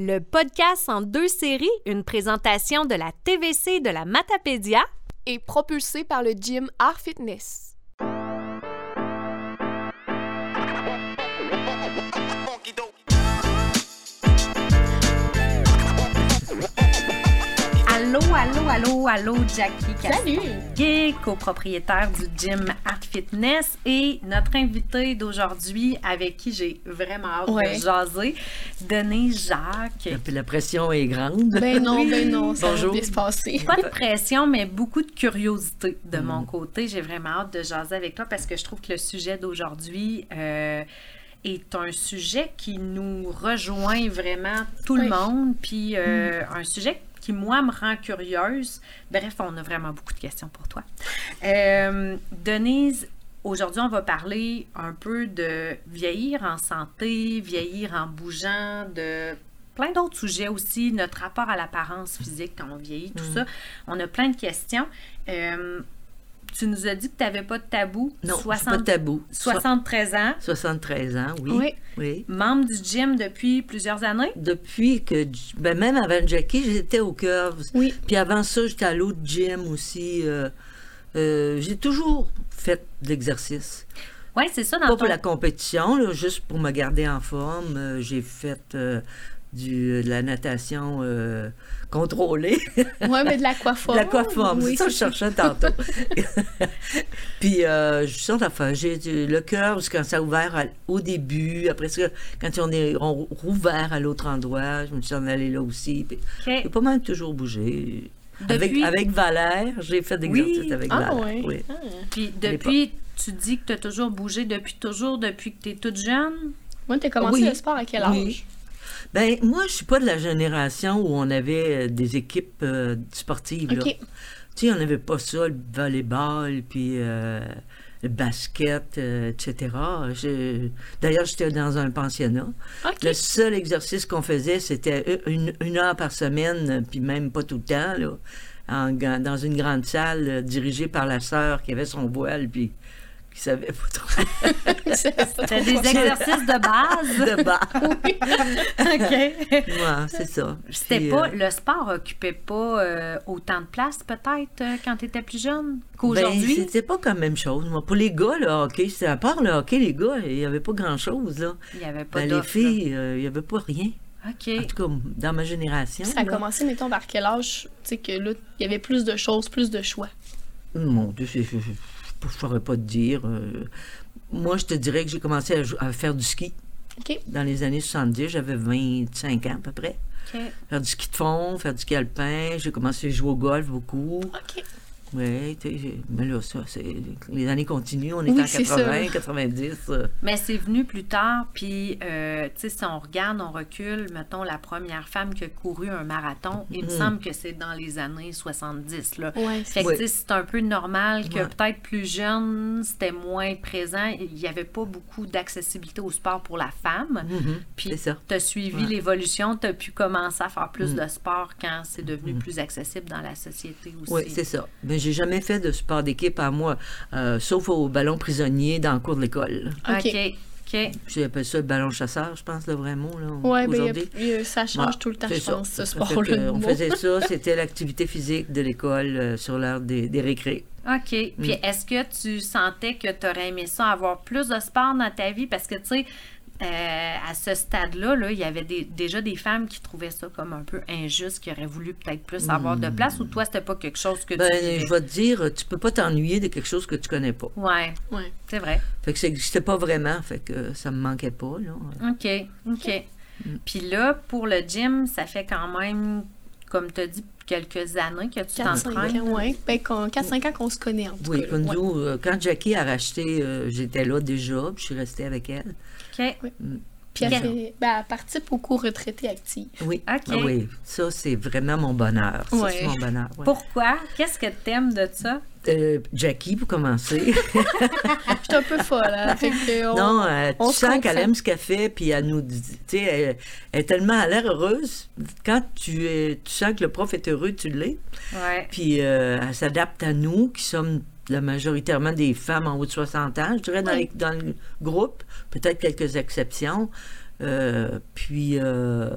Le podcast en deux séries, une présentation de la TVC de la Matapédia est propulsé par le gym Art Fitness. Allô, allô, Jackie Salut! Castonguay, copropriétaire du gym Art Fitness et notre invitée d'aujourd'hui avec qui j'ai vraiment hâte Ouais. de jaser, Denise Jacques. Puis la pression est grande. Ben non, ben non, ça Bonjour. va bien se passer. Pas de pression, mais beaucoup de curiosité de Mm. mon côté. J'ai vraiment hâte de jaser avec toi parce que je trouve que le sujet d'aujourd'hui euh, est un sujet qui nous rejoint vraiment tout le monde. Puis euh, un sujet qui, moi, me rend curieuse. Bref, on a vraiment beaucoup de questions pour toi. Euh, Denise, aujourd'hui, on va parler un peu de vieillir en santé, vieillir en bougeant, de plein d'autres sujets aussi, notre rapport à l'apparence physique quand on vieillit, tout ça. On a plein de questions. Euh, tu nous as dit que tu n'avais pas de tabou. Non, c'est 60 pas de tabou. 73 ans, 73 ans, oui. Oui. oui. membre du gym depuis plusieurs années? Depuis que, ben même avant Jackie, j'étais au Curves. Oui. Puis avant ça, j'étais à l'autre gym aussi. euh, euh, j'ai toujours fait de l'exercice. Oui, c'est ça dans Pas ton... pour la compétition, là, juste pour me garder en forme. Euh, j'ai fait du, de la natation euh, contrôlée. Ouais, mais de l'aquaforme. De l'aquaforme, Oui, c'est ça que je cherchais tantôt. Puis, euh, je suis d'affaires. J'ai le cœur, quand ça a ouvert à- au début, après ça, quand on est on rouvert à l'autre endroit, je me suis en allée là aussi. Puis, OK. J'ai pas mal toujours bougé. Avec, Depuis- avec Valère, j'ai fait d'exercices Oui. avec Ah, Valère. oui. Ah. Puis depuis, tu dis que tu as toujours bougé depuis toujours, depuis que tu es toute jeune? Moi, t'as commencé Oui. le sport à quel âge? Ben, moi, je suis pas de la génération où on avait euh, des équipes euh, sportives. là. OK. Tu sais, on n'avait pas ça, le volleyball, puis euh, le basket, euh, etc. D'ailleurs, j'étais dans un pensionnat. Le seul exercice qu'on faisait, c'était une, une heure par semaine, puis même pas tout le temps, là, en dans une grande salle dirigée par la sœur qui avait son voile, puis qui savait pas trop C'était des exercices de base? de bas. OK. Ouais, c'est ça. C'était Puis, pas, euh, le sport occupait pas euh, autant de place peut-être euh, quand tu étais plus jeune Ben, qu'aujourd'hui? c'était pas comme même chose. Moi, pour les gars, le hockey, c'est à part le hockey, les gars, il n'y avait pas grand-chose, là. Il n'y avait pas Ben, les filles, il n'y avait pas rien. OK. En tout cas, dans ma génération. Ça a là. commencé, mettons, vers quel âge? Tu sais, que là, il y avait plus de choses, plus de choix? Mon Dieu, c'est- ne saurais pas te dire. euh, moi, je te dirais que j'ai commencé à, faire du ski dans les années 70. J'avais 25 ans à peu près. Faire du ski de fond, faire du ski alpin. J'ai commencé à jouer au golf beaucoup. Oui, mais là, ça, c'est... Les années continuent. On est Oui, en c'est 80, ça. 90. euh, Mais c'est venu plus tard, puis, euh, tu sais, si on regarde, on recule, mettons, la première femme qui a couru un marathon, il me Mhm. semble que c'est dans les années 70, là. Ouais, Fait que, tu sais, c'est un peu normal que Ouais. peut-être plus jeune, c'était moins présent. Il n'y avait pas beaucoup d'accessibilité au sport pour la femme. mhm, Puis, c'est ça. tu as suivi Ouais. l'évolution, tu as pu commencer à faire plus Mm. de sport quand c'est devenu plus accessible dans la société aussi. Oui, c'est ça. Mais j'ai jamais fait de sport d'équipe à moi, euh, sauf au ballon prisonnier dans le cours de l'école. OK. OK. OK. J'appelle ça le ballon chasseur, je pense, le vrai mot, là, Ouais, ben, a- ça change tout le temps, je ça. pense, ce sport-là. On faisait ça, c'était l'activité physique de l'école euh, sur l'heure des, des récrés. OK. Puis Mm. est-ce que tu sentais que tu aurais aimé ça, avoir plus de sport dans ta vie? Parce que, tu sais, euh, à ce stade-là, là, il y avait des- déjà des femmes qui trouvaient ça comme un peu injuste, qui auraient voulu peut-être plus avoir de place, ou toi, c'était pas quelque chose que. Ben, tu vivais? je vais te dire, tu peux pas t'ennuyer de quelque chose que tu connais pas. Ouais, Ouais. c'est vrai. Fait que ça n'existait pas vraiment, fait que ça me manquait pas, là. OK, OK. Mm. Puis là, pour le gym, ça fait quand même, comme tu as dit, quelques années que tu 4-5 t'entraînes. ouais. Ben, qu'on- 4-5 ans qu'on se connaît, en tout Oui, cas. Ouais. nous, euh, quand Jackie a racheté, euh, j'étais là déjà, puis je suis restée avec elle. OK. Puis elle, fait- ben, elle participe au cours retraité actif. Oui, OK. Ah oui, ça c'est vraiment mon bonheur. Ça, c'est mon bonheur. ouais. Pourquoi? Qu'est-ce que t'aimes de ça? Euh, Jackie, pour commencer. Je suis un peu folle, hein. Fait que on- non, euh, on tu se sens qu'elle aime ce qu'elle fait, puis elle nous dit, tu sais, elle, elle est tellement à l'air heureuse. Quand tu, es, tu sens que le prof est heureux, tu l'es. Ouais. Puis euh, elle s'adapte à nous, qui sommes la majoritairement des femmes en haut de 60 ans, je dirais, dans, Oui. les- dans le groupe. Peut-être quelques exceptions. Euh, puis, euh,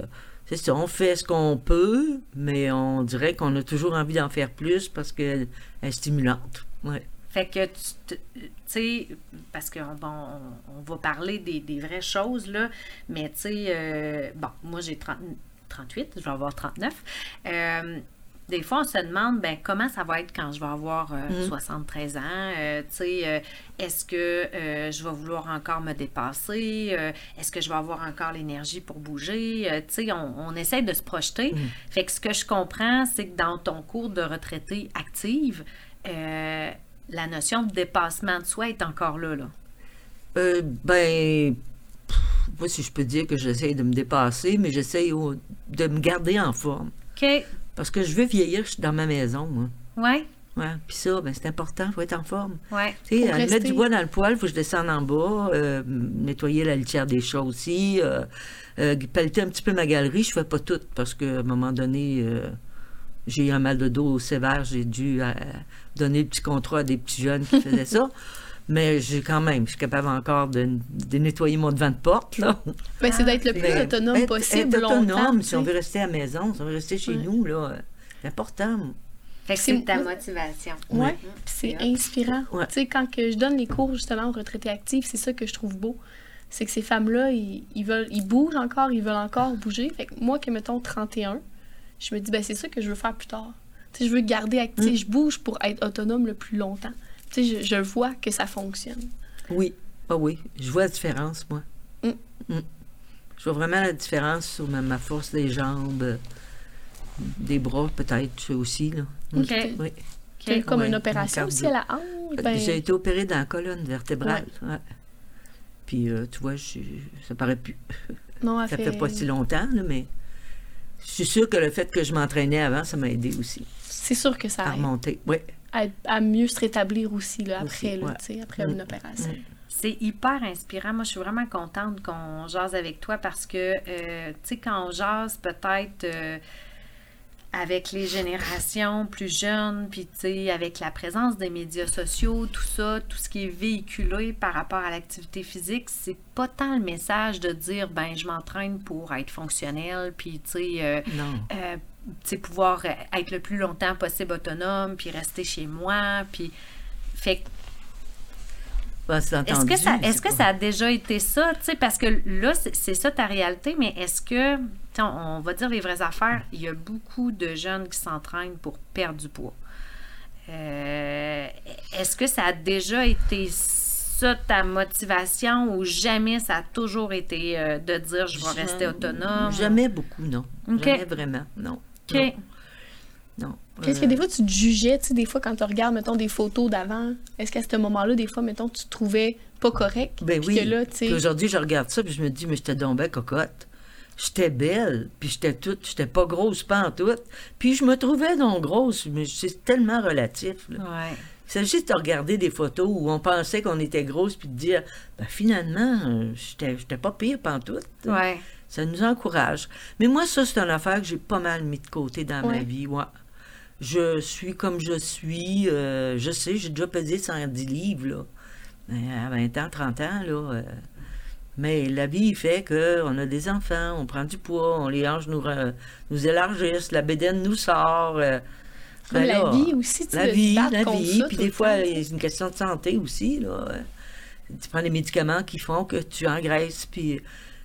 c'est ça, on fait ce qu'on peut, mais on dirait qu'on a toujours envie d'en faire plus parce qu'elle est stimulante. Ouais. Fait que tu sais, parce que bon, on, on va parler des, des vraies choses, là, mais tu sais, euh, bon, moi j'ai 30 38, je vais avoir 39. Des fois, on se demande, ben, comment ça va être quand je vais avoir euh, 73 ans? Euh, euh, est-ce que euh, je vais vouloir encore me dépasser? Est-ce que je vais avoir encore l'énergie pour bouger? On, on essaie de se projeter. Fait que ce que je comprends, c'est que dans ton cours de retraité active, la notion de dépassement de soi est encore là, là. Ben, moi, si je peux dire que j'essaye de me dépasser, mais j'essaye de me garder en forme. OK. Parce que je veux vieillir je suis dans ma maison, moi. Ouais, Ouais. Puis ça, ben, c'est important, il faut être en forme. ouais. Tu sais, rester. mettre du bois dans le poêle, il faut que je descende en bas, euh, nettoyer la litière des chats aussi, euh, euh, pelleter un petit peu ma galerie. Je fais pas tout parce qu'à un moment donné, euh, j'ai eu un mal de dos sévère. J'ai dû euh, donner le petit contrat à des petits jeunes qui faisaient ça. Mais j'ai quand même, je suis capable encore de, de nettoyer mon devant de porte. Là. Ben, c'est d'être le plus Mais autonome être- possible être autonome, longtemps. si on veut rester à la maison, si on veut rester chez Ouais. nous, là, c'est important. Fait que C'est- ta motivation. Ouais, Mhm. puis c'est inspirant. Ouais. Tu sais, quand que je donne les cours justement aux retraités actifs, c'est ça que je trouve beau. C'est que ces femmes-là, ils, ils veulent, ils bougent encore, ils veulent encore bouger. Fait que moi, que mettons 31, je me dis, ben c'est ça que je veux faire plus tard. Tu sais, je veux garder actif, je bouge pour être autonome le plus longtemps. Tu sais, je, je vois que ça fonctionne. Oui, ah oui, je vois la différence, moi. Mm. Mm. Je vois vraiment la différence sur ma, ma force des jambes, des bras peut-être aussi. Là. OK. Oui. Comme Ouais, une opération aussi à la hanche. Ben, J'ai été opérée dans la colonne vertébrale. ouais. Puis, euh, tu vois, je- ça paraît plus. non, Ça fait pas si longtemps, là, mais je suis sûre que le fait que je m'entraînais avant, ça m'a aidé aussi C'est sûr que ça à aide remonter. Oui. À, à mieux se rétablir aussi là, après, là, ouais. après Mm. une opération. C'est hyper inspirant. Moi, je suis vraiment contente qu'on jase avec toi parce que, euh, tu sais, quand on jase peut-être euh, avec les générations plus jeunes, puis, tu sais, avec la présence des médias sociaux, tout ça, tout ce qui est véhiculé par rapport à l'activité physique, c'est pas tant le message de dire, ben, je m'entraîne pour être fonctionnel, puis, tu sais, euh, Pouvoir euh, être le plus longtemps possible autonome, puis rester chez moi, puis... Fait Ben, est-ce que, ça, est-ce c'est que pas- ça a déjà été ça? tu sais, Parce que là, c'est, ça ta réalité, mais est-ce que, on, on va dire les vraies affaires, il y a beaucoup de jeunes qui s'entraînent pour perdre du poids. Euh, est-ce que ça a déjà été ça ta motivation ou jamais ça a toujours été euh, de dire je vais rester autonome? Jamais beaucoup, non. Jamais vraiment, non. OK. Non. non. Qu'est-ce que Euh, des fois tu te jugeais, tu sais, des fois quand tu regardes, mettons, des photos d'avant, est-ce qu'à ce moment-là, des fois, mettons, tu te trouvais pas correct? Ben oui. aujourd'hui, je regarde ça, puis je me dis, mais j'étais donc bien cocotte. J'étais belle, puis j'étais toute, j'étais pas grosse, pas en tout. Puis je me trouvais donc grosse, mais c'est tellement relatif. là. Ouais. Il s'agit de regarder des photos où on pensait qu'on était grosse, puis de dire, ben finalement, euh, j'étais pas pire pantoute. Ouais. Ça nous encourage. Mais moi, ça, c'est une affaire que j'ai pas mal mis de côté dans ma vie. ouais. Je suis comme je suis. euh, je sais, j'ai déjà pesé 110 livres, là. À 20 ans, 30 ans, là. euh, mais la vie fait qu'on a des enfants, on prend du poids, on les hanches nous, re- nous élargissent, la bédaine nous sort. euh, ben la là, vie aussi, tu la vie, la vie. Puis des fois, c'est une question de santé aussi. Là. Tu prends des médicaments qui font que tu engraisses. Puis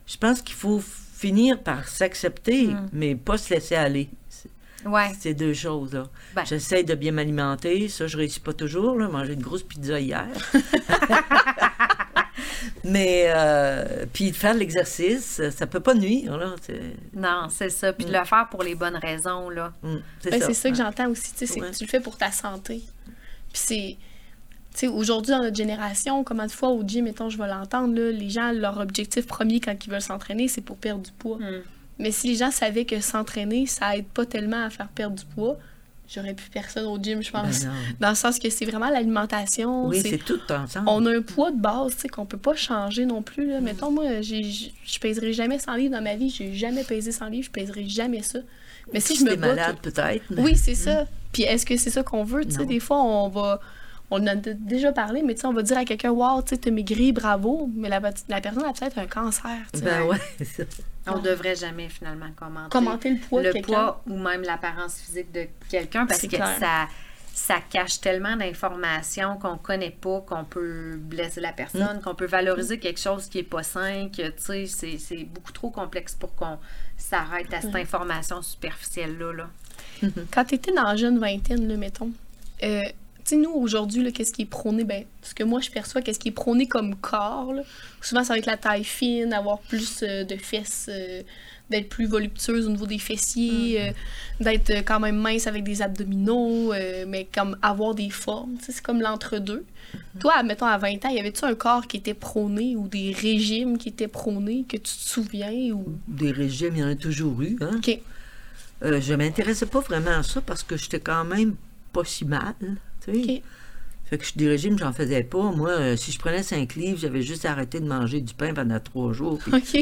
je pense qu'il faut finir par s'accepter, Mm. mais pas se laisser aller. C'est- Ouais. C'est deux choses. là. Ben. J'essaie de bien m'alimenter. Ça, je réussis pas toujours. Là. Manger une grosse pizza hier. mais, euh, puis de faire de l'exercice, ça peut pas nuire. Là. Non, c'est ça. Puis de le faire pour les bonnes raisons, là. mm, c'est Ben, ça. c'est ça que j'entends aussi, tu sais, c'est Ouais. que tu le fais pour ta santé. Puis c'est. Tu sais, aujourd'hui, dans notre génération, comment de fois au gym, mettons, je vais l'entendre, là, les gens, leur objectif premier quand ils veulent s'entraîner, c'est pour perdre du poids. Mm. Mais si les gens savaient que s'entraîner, ça aide pas tellement à faire perdre du poids, j'aurais plus personne au gym, je Ben pense. Dans le sens que c'est vraiment l'alimentation. Oui, c'est- tout ensemble. on a un poids de base, tu sais, qu'on peut pas changer non plus. Mm. Là. Mettons, moi, je pèserai jamais 100 livres dans ma vie. J'ai jamais pesé 100 livres. Je pèserai jamais ça. Mais si je me bats... malade, peut-être. mais- Oui, c'est ça. Puis est-ce que c'est ça qu'on veut? Tu sais, des fois, on va, on en a déjà parlé, mais tu sais, on va dire à quelqu'un, wow, tu sais, t'as maigri, bravo, mais la, la personne a peut-être un cancer. tu sais. Ben ouais, c'est ça. On devrait jamais finalement commenter, Commenter le poids de le poids ou même l'apparence physique de quelqu'un parce que clair. ça, ça cache tellement d'informations qu'on connaît pas, qu'on peut blesser la Mm. personne, qu'on peut valoriser quelque chose qui est pas sain, que tu sais, c'est- beaucoup trop complexe pour qu'on s'arrête à cette Mm. information superficielle-là. Là. Quand tu étais dans la jeune vingtaine, là, mettons, euh, sais, nous, aujourd'hui, qu'est-ce qui est prôné? Ben, ce que moi, je perçois, qu'est-ce qui est prôné comme corps, là, souvent, ça va être la taille fine, avoir plus euh, de fesses, euh, d'être plus voluptueuse au niveau des fessiers, euh, d'être quand même mince avec des abdominaux, mais comme avoir des formes, c'est comme l'entre-deux. Toi, mettons, à 20 ans, y avait-tu un corps qui était prôné ou des régimes qui étaient prônés que tu te souviens? Ou... Des régimes, il y en a toujours eu. Hein? OK. Je m'intéressais pas vraiment à ça parce que j'étais quand même pas si mal. Fait que je- des régimes, j'en faisais pas. Moi, euh, si je prenais 5 livres, j'avais juste arrêté de manger du pain pendant trois jours.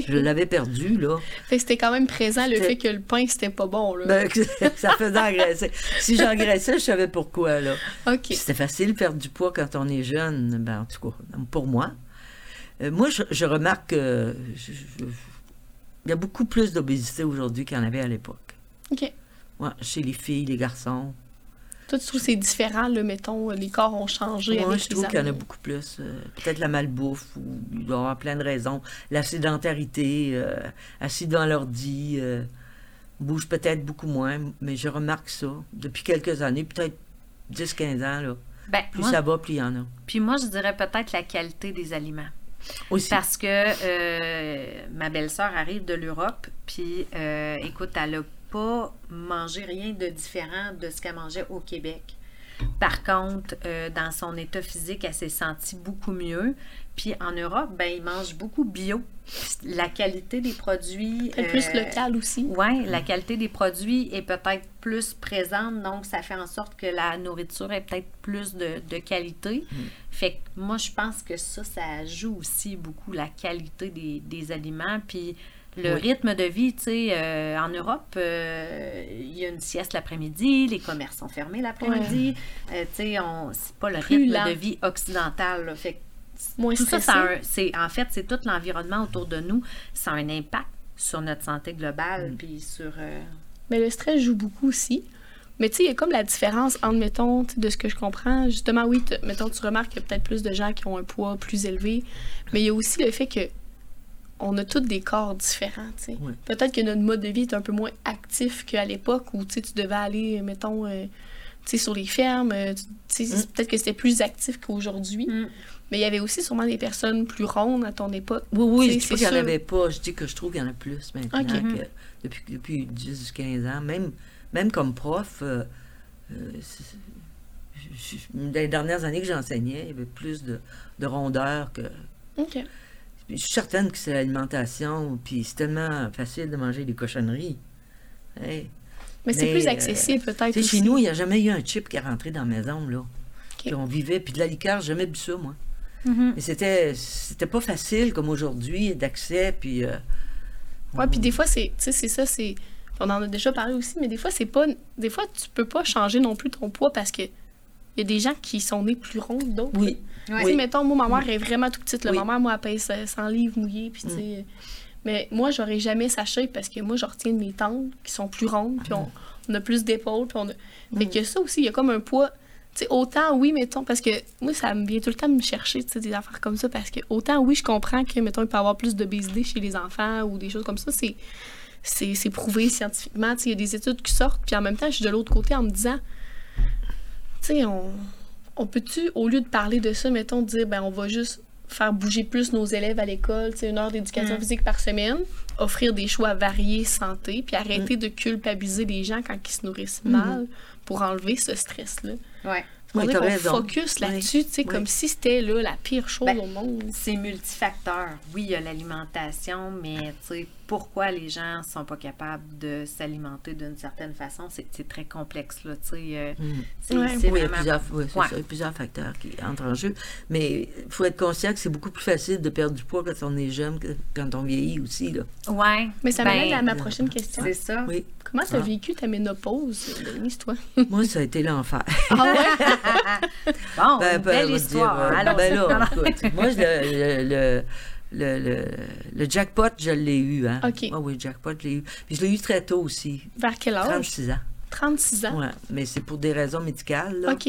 Je l'avais perdu, là. Fait que c'était quand même présent le fait que le pain, c'était pas bon, là. Ben, ça faisait engraisser. Si j'engraissais, je savais pourquoi, là. OK. C'était facile de perdre du poids quand on est jeune, ben, en tout cas, pour moi. Euh, moi, je, je remarque que je- je- il y a beaucoup plus d'obésité aujourd'hui qu'il y en avait à l'époque. OK. Ouais, chez les filles, les garçons. Toi, tu trouves que c'est différent, là, mettons, les corps ont changé Moi, avec je trouve qu'il y en a beaucoup plus. Euh, Peut-être la malbouffe, ou il doit y avoir plein de raisons. La sédentarité, euh, assis devant l'ordi, euh, bouge peut-être beaucoup moins, mais je remarque ça depuis quelques années, peut-être 10-15 ans. Là. Ben, Plus moi, ça va, plus il y en a. Puis moi, je dirais peut-être la qualité des aliments. Aussi. Parce que euh, ma belle-sœur arrive de l'Europe, puis euh, écoute, elle n'a pas mangé rien de différent de ce qu'elle mangeait au Québec. Par contre, euh, dans son état physique, elle s'est sentie beaucoup mieux. Puis en Europe, ben, ils mangent beaucoup bio. La qualité des produits. Peut-être plus euh, local aussi. oui, la qualité des produits est peut-être plus présente, donc ça fait en sorte que la nourriture est peut-être plus de, de qualité. Fait que moi, je pense que ça, ça joue aussi beaucoup la qualité des, des aliments. Puis le Oui. rythme de vie, tu sais, euh, en Europe, euh, il y a une sieste l'après-midi, les commerces sont fermés l'après-midi. Euh, tu sais, c'est pas le Plus rythme lent. de vie occidental. là. Fait que Moins tout ça, stressé. c'est en fait, c'est tout l'environnement autour de nous. Ça a un impact sur notre santé globale, Mm. puis sur. Mais le stress joue beaucoup aussi. Mais tu sais, il y a comme la différence entre, mettons, de ce que je comprends, justement, oui, mettons, tu remarques qu'il y a peut-être plus de gens qui ont un poids plus élevé, mais il y a aussi le fait que on a tous des corps différents. Peut-être que notre mode de vie est un peu moins actif qu'à l'époque où, tu devais aller, mettons, euh, sur les fermes, euh, Mm. peut-être que c'était plus actif qu'aujourd'hui. Mm. Mais il y avait aussi sûrement des personnes plus rondes à ton époque. Oui, oui, je dis pas qu'il n'y en avait pas. Je dis que je trouve qu'il y en a plus maintenant que depuis, depuis 10-15 ans. Même, même comme prof, euh, euh, dans les dernières années que j'enseignais, il y avait plus de, de rondeur que. Je suis certaine que c'est l'alimentation, puis c'est tellement facile de manger des cochonneries. Hey. Mais c'est plus euh, accessible peut-être chez nous, il n'y a jamais eu un chip qui est rentré dans la maison, là. Puis on vivait, puis de la liqueur, j'ai jamais bu ça, moi. Mais c'était, c'était pas facile comme aujourd'hui, d'accès, puis. euh, Ouais, puis des fois, c'est, tu sais, c'est ça, c'est. On en a déjà parlé aussi, mais des fois, c'est pas. Des fois, tu peux pas changer non plus ton poids parce que il y a des gens qui sont nés plus ronds que d'autres. Oui. Tu sais, mettons, moi, ma mère est vraiment toute petite. Là. Oui. Mm. Ma mère, moi, elle pèse 100 livres mouillés, puis tu sais. Mais moi, j'aurais jamais sa shape parce que moi, je retiens de mes tantes qui sont plus rondes, puis on, on a plus d'épaules, puis on a. Fait Mm. que ça aussi, il y a comme un poids. Tu sais, autant, oui, mettons, parce que moi, ça me vient tout le temps me chercher, tu sais, des affaires comme ça, parce que autant, oui, je comprends que, mettons, il peut y avoir plus d'obésité chez les enfants ou des choses comme ça, c'est, c'est, c'est prouvé scientifiquement, tu sais, il y a des études qui sortent, puis en même temps, je suis de l'autre côté en me disant, tu sais, on, on peut-tu, au lieu de parler de ça, mettons, dire, ben, on va juste faire bouger plus nos élèves à l'école, tu sais, une heure d'éducation Mm. physique par semaine, offrir des choix variés santé, puis arrêter de culpabiliser les gens quand ils se nourrissent mal pour enlever ce stress-là? Ouais. On Oui, qu'on raison. focus là-dessus, tu sais, Oui. comme si c'était là la pire chose Ben, au monde. C'est multifacteur. Oui, il y a l'alimentation, mais tu sais, pourquoi les gens sont pas capables de s'alimenter d'une certaine façon. C'est très complexe, là, tu sais. euh, Mm. c'est Oui, il y a vraiment- plusieurs, oui, c'est Ouais. ça, il y a plusieurs facteurs qui entrent en jeu. Mais il faut être conscient que c'est beaucoup plus facile de perdre du poids quand on est jeune que quand on vieillit aussi. Là. Ouais. Mais ça ben, m'amène à ma prochaine question. C'est ça. Oui. Comment tu as Ah. vécu ta ménopause, Denise, toi? Moi, ça a été l'enfer. Ah ouais? Bon, Ben, une ben, belle histoire. dire, euh, Allons-y. ben là, écoute, moi, le, le, le, le, le- le jackpot, je l'ai eu. Hein? OK. Ah oui, le jackpot, je l'ai eu. Puis je l'ai eu très tôt aussi, Vers quel âge? 36 ans. 36 ans? Ouais, mais c'est pour des raisons médicales. Là. OK.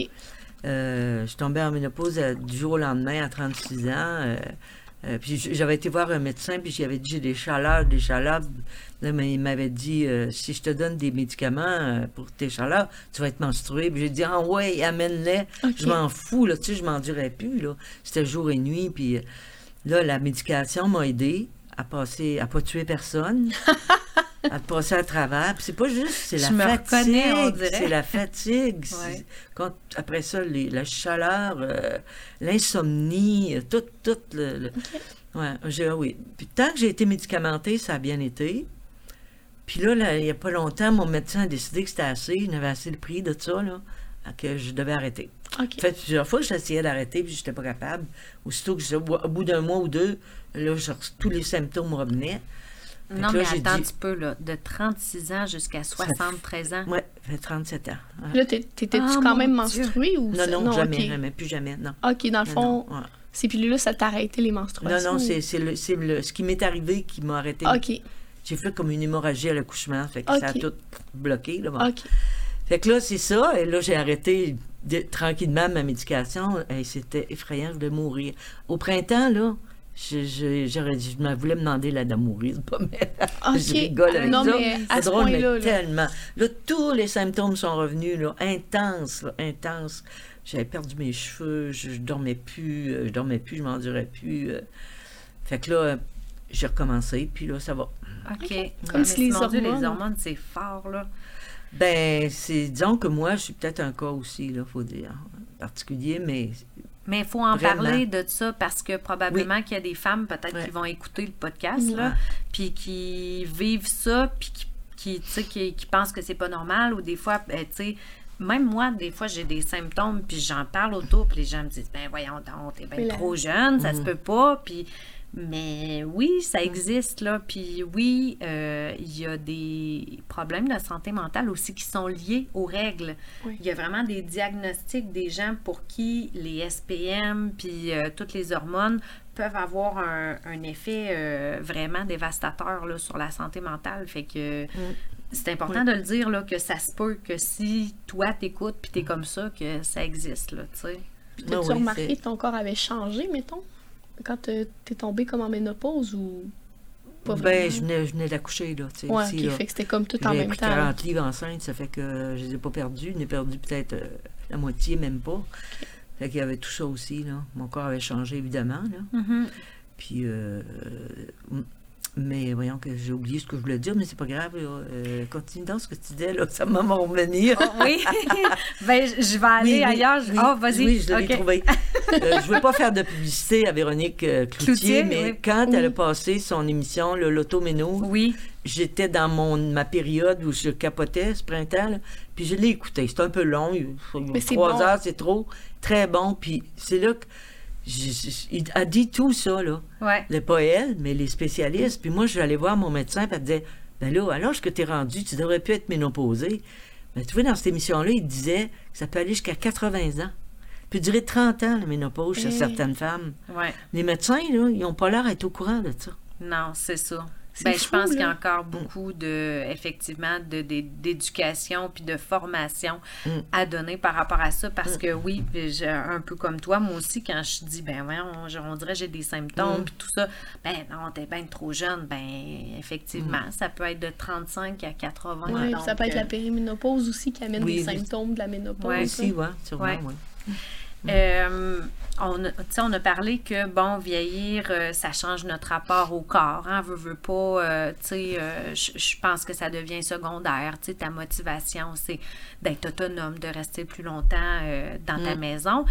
Euh, je suis tombée en ménopause euh, du jour au lendemain à 36 ans. euh, puis j'avais été voir un médecin, puis j'avais dit j'ai des chaleurs, des chaleurs. Là, mais il m'avait dit si je te donne des médicaments pour tes chaleurs, tu vas être menstruée. Puis j'ai dit ah ouais, amène-les. Je m'en fous, là, tu sais, je m'endurais plus, là. C'était jour et nuit, puis là, la médication m'a aidé à passer, à pas tuer personne, à passer à travers. C'est pas juste, c'est la fatigue. C'est la fatigue. Quand, après ça, les- la chaleur, euh, l'insomnie, euh, tout, tout le... le- Ouais, j'ai, ah oui. Puis tant que j'ai été médicamentée, ça a bien été. Puis là, là, il n'y a pas longtemps, mon médecin a décidé que c'était assez, il avait assez le prix de ça, là, que je devais arrêter. OK. fait plusieurs fois que j'essayais d'arrêter, puis j'étais pas capable. Aussitôt que je- au bout d'un mois ou deux, là, je- tous les symptômes revenaient. Fait Non, là, mais attends un petit peu, là. De 36 ans jusqu'à 73 ans. Fait 37 ans. Ouais. Là, t'étais-tu Ah, quand même menstruée ou Non, ça- non, jamais, jamais, plus jamais, non. OK, dans le Non, fond, non, ouais. ces pilules-là, ça t'a arrêté les Non, menstruations? non, c'est, c'est, le, c'est le- ce qui m'est arrivé qui m'a arrêté. OK, J'ai fait comme une hémorragie à l'accouchement, fait que ça a tout bloqué. Là, bon. OK. Fait que là, c'est ça, et là, j'ai arrêté de- tranquillement ma médication, et c'était effrayant, je voulais mourir. Au printemps, là, je, je, j'aurais dit, je me voulais me demander là, de mourir, pas mais je rigole avec non, ça. mais à C'est ce drôle, mais là. tellement. Là, tous les symptômes sont revenus, là, intenses, là, intenses. J'avais perdu mes cheveux, je, je dormais plus, euh, je dormais plus, je m'endurais plus. euh. Fait que là, j'ai recommencé, puis là, ça va. OK. Comme si les hormones, c'est fort, là. Ben, c'est, disons que moi, je suis peut-être un cas aussi, là, faut dire, particulier, mais Mais il faut en Vraiment. parler de ça parce que probablement qu'il y a des femmes peut-être Ouais. qui vont écouter le podcast, là, Ouais. puis qui vivent ça, puis qui, qui, tu sais, qui, qui pensent que c'est pas normal, ou des fois, ben, tu sais, même moi, des fois, j'ai des symptômes, puis j'en parle autour, puis les gens me disent, ben voyons donc, t'es bien trop jeune, Mhm. ça se peut pas, puis... Mais oui, ça existe, là. Puis oui, euh, il y a des problèmes de santé mentale aussi qui sont liés aux règles. Oui. Il y a vraiment des diagnostics des gens pour qui les SPM puis euh, toutes les hormones peuvent avoir un, un effet euh, vraiment dévastateur là, sur la santé mentale. Fait que c'est important de le dire là, que ça se peut que si toi t'écoutes puis t'es comme ça, que ça existe, là, tu sais. Puis T'as-tu oui, remarqué que ton corps avait changé, mettons, quand euh, t'es tombée comme en ménopause ou pas ben, je venais, je venais d'accoucher, là, tu sais, Ouais, ici, ok, là. fait que c'était comme tout en J'ai même pris temps. 40 livres enceinte, ça fait que je les ai pas perdus. J'en ai perdu peut-être euh, la moitié, même pas. Fait qu'il y avait tout ça aussi, là. Mon corps avait changé, évidemment, là. Puis, euh, euh, mais voyons que j'ai oublié ce que je voulais dire, mais c'est pas grave. Euh, continue dans ce que tu disais, là. Ça m'a revenir. Oui. ben, je vais aller Oui, ailleurs. Je- oui, oh, vas-y. Oui, je OK. trouvé. Euh, je veux pas faire de publicité à Véronique euh, Cloutier, Cloutier, mais quand elle a passé son émission, le Loto-Méno, Oui. j'étais dans mon, ma période où je capotais ce printemps, là, puis je l'ai écouté. C'est un peu long, trois bon. heures, c'est trop. Très bon, puis c'est là que il a dit tout ça, là. Ouais. Le, pas elle, mais les spécialistes. Puis moi, je suis allée voir mon médecin, puis elle disait Ben là, l'âge que tu es rendu, tu devrais plus être ménopausée. Mais tu vois, dans cette émission-là, il disait que ça peut aller jusqu'à 80 ans. Puis durer 30 ans, la ménopause, chez Eh. certaines femmes. Ouais. Les médecins, là, ils n'ont pas l'air d'être au courant de ça. Non, c'est ça. Ben, je pense qu'il y a encore beaucoup de, effectivement, de, de- d'éducation puis de formation Mm. à donner par rapport à ça parce que oui, un peu comme toi, moi aussi, quand je dis, ben voyons, je- on dirait j'ai des symptômes Mm. puis tout ça, ben non, t'es bien trop jeune, ben effectivement, ça peut être de 35 à 80. Ouais, puis donc, ça peut être euh, la périménopause aussi qui amène Oui, des oui. symptômes de la ménopause. Là. Aussi, ouais, sûrement, Ouais. Euh, on, on a parlé que, bon, vieillir, euh, ça change notre rapport au corps. Hein, veut, veut pas, euh, tu sais, je pense que ça devient secondaire. Tu sais, ta motivation, c'est d'être autonome, de rester plus longtemps dans ta Mm. maison.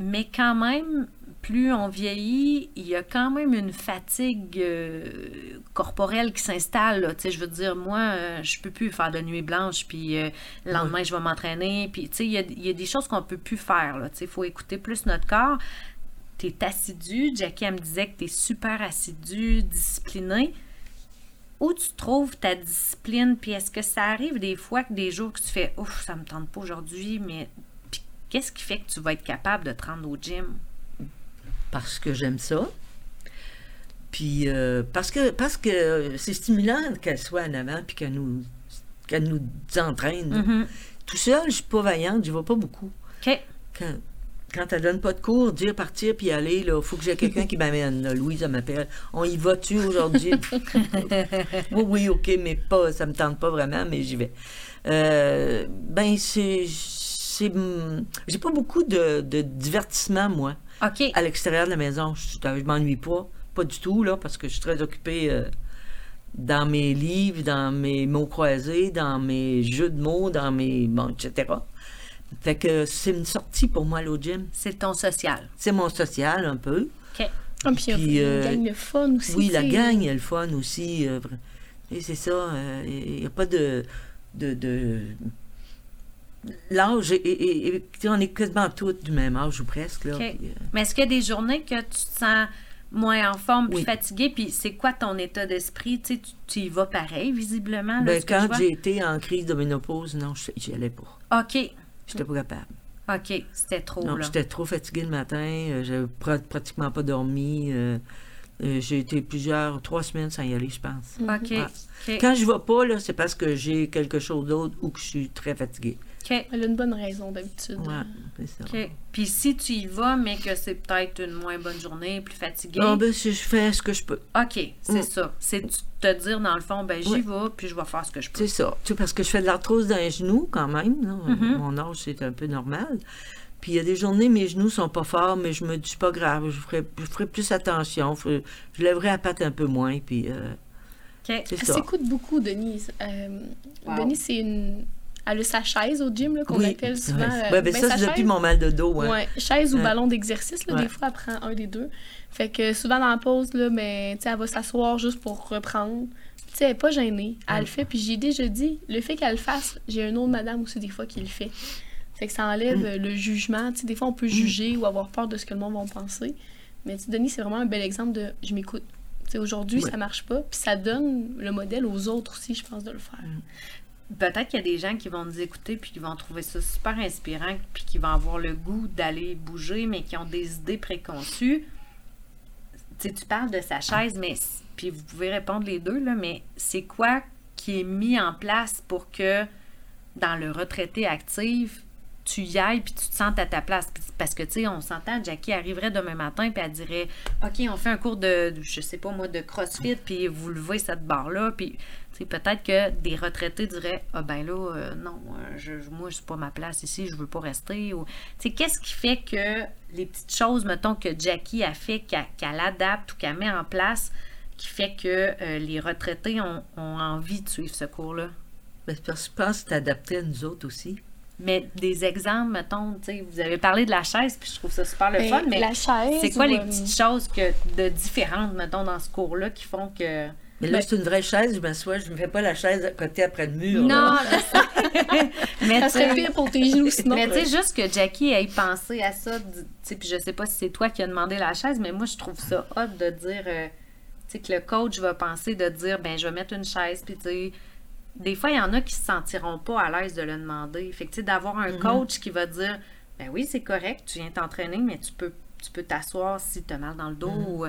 Mais quand même, plus on vieillit, il y a quand même une fatigue euh, corporelle qui s'installe. là. Tu sais, je veux dire, moi, euh, je peux plus faire de nuit blanche, puis euh, le lendemain, je vais m'entraîner. Puis, tu sais, il y a, il y a des choses qu'on peut plus faire. là. Tu sais, il faut écouter plus notre corps. Tu es assidu. Jackie, elle me disait que tu es super assidu, discipliné. Où tu trouves ta discipline? Puis est-ce que ça arrive des fois que des jours que tu fais Ouf, ça me tente pas aujourd'hui, mais qu'est-ce qui fait que tu vas être capable de te rendre au gym? Parce que j'aime ça. Puis euh, parce que parce que c'est stimulant qu'elle soit en avant puis qu'elle nous qu'elle nous entraîne. Mhm. Tout seul, je suis pas vaillante, je vais pas beaucoup. Quand, quand elle donne pas de cours, dire partir puis aller, là, faut que j'ai quelqu'un qui m'amène. Louise, elle m'appelle. On y va-tu aujourd'hui? oui, oui, OK, mais pas, ça me tente pas vraiment, mais j'y vais. Euh, ben, c'est. hum, J'ai pas beaucoup de, de divertissement, moi OK. à l'extérieur de la maison. Je, je m'ennuie pas. Pas du tout, là, parce que je suis très occupée euh, dans mes livres, dans mes mots croisés, dans mes jeux de mots, dans mes. Bon, etc. Fait que c'est une sortie pour moi, le gym. C'est ton social. C'est mon social, un peu. OK. Ah, puis il y a Puis, une euh, gang de fun aussi. Oui, la gang, a le fun aussi. euh, et c'est ça. euh, Il n'y a pas de. de, de- L'âge, et, et- et- tu sais, on est quasiment tous du même âge ou presque. Là, OK. puis, euh, Mais est-ce qu'il y a des journées que tu te sens moins en forme, plus Oui. fatigué, puis c'est quoi ton état d'esprit? Tu, y vas pareil, visiblement. Là, ben, quand j'ai été en crise de ménopause, non, j'y allais pas. OK. J'étais pas capable. OK. C'était trop, Non, j'étais trop fatiguée le matin. euh, J'avais pra- pratiquement pas dormi. euh, euh, j'ai été plusieurs, trois semaines sans y aller, je pense. OK. Quand je vais pas, c'est parce que j'ai quelque chose d'autre ou que je suis très fatiguée. OK. Elle a une bonne raison d'habitude. Ouais, c'est ça. OK. Puis si tu y vas, mais que c'est peut-être une moins bonne journée, plus fatigué. Ah, ben, si je fais ce que je peux. OK, c'est Mm. ça. C'est te dire, dans le fond, ben j'y Ouais. vais, puis je vais faire ce que je peux. C'est ça. Tu sais, parce que je fais de l'arthrose dans les genoux quand même. Mhm. Mon âge, c'est un peu normal. Puis il y a des journées, mes genoux sont pas forts, mais je me dis, pas grave, je ferai, je ferai plus attention. Je lèverai la patte un peu moins, puis euh, OK. c'est Elle ça. s'écoute beaucoup, Denise. Euh, Wow. Denise, c'est une. Elle a sa chaise au gym, qu'on Oui. appelle souvent. Euh, ben, ben, ça, c'est depuis chaise- mon mal de dos. hein. Ouais, chaise ou ballon d'exercice, des fois, elle prend un des deux. Fait que souvent dans la pause, là, sais, elle va s'asseoir juste pour reprendre. Elle n'est pas gênée. Elle le fait, puis j'ai déjà dit, le fait qu'elle le fasse, j'ai une autre madame aussi, des fois, qui le fait. Fait que ça enlève Mm. le jugement. Des fois, on peut juger ou avoir peur de ce que le monde va penser. Mais Denis, c'est vraiment un bel exemple de je m'écoute. Aujourd'hui, Ouais. ça marche pas, puis ça donne le modèle aux autres aussi, je pense, de le faire. Peut-être qu'il y a des gens qui vont nous écouter puis qui vont trouver ça super inspirant puis qui vont avoir le goût d'aller bouger, mais qui ont des idées préconçues. Tu sais, tu parles de sa chaise, mais puis vous pouvez répondre les deux, là, mais c'est quoi qui est mis en place pour que dans le retraité actif, tu y ailles puis tu te sentes à ta place? Parce que, tu sais, on s'entend, Jackie arriverait demain matin puis elle dirait OK, on fait un cours de, je sais pas moi, de CrossFit puis vous levez cette barre-là. Puis, peut-être que des retraités diraient Ah ben là, euh, non, euh, je, je- moi, c'est pas ma place ici, je veux pas rester. Ou, qu'est-ce qui fait que les petites choses, mettons, que Jackie a fait, qu'elle qu'elle adapte ou qu'elle met en place, qui fait que euh, les retraités ont, ont envie de suivre ce cours-là? Ben, c'est parce que je pense que c'est adapté à nous autres aussi. Mais des exemples, mettons, tu sais, vous avez parlé de la chaise, puis je trouve ça super le Ben, fun, mais la chaise. c'est quoi ou, les petites choses que, de différentes, mettons, dans ce cours-là qui font que... Mais là, c'est une vraie chaise, je m'assois, je ne me fais pas la chaise à côté après le mur. Non, là. mais Ça serait pire pour tes genoux sinon. mais tu sais, juste que Jackie ait pensé à ça, du- tu sais, puis je sais pas si c'est toi qui as demandé la chaise, mais moi, je trouve ça hot de dire, euh, tu sais, que le coach va penser de dire, ben, je vais mettre une chaise, puis tu sais, des fois, il y en a qui se sentiront pas à l'aise de le demander. Fait que, tu sais, d'avoir un coach qui va dire, ben oui, c'est correct, tu viens t'entraîner, mais tu peux tu peux t'asseoir si tu as mal dans le dos. ou-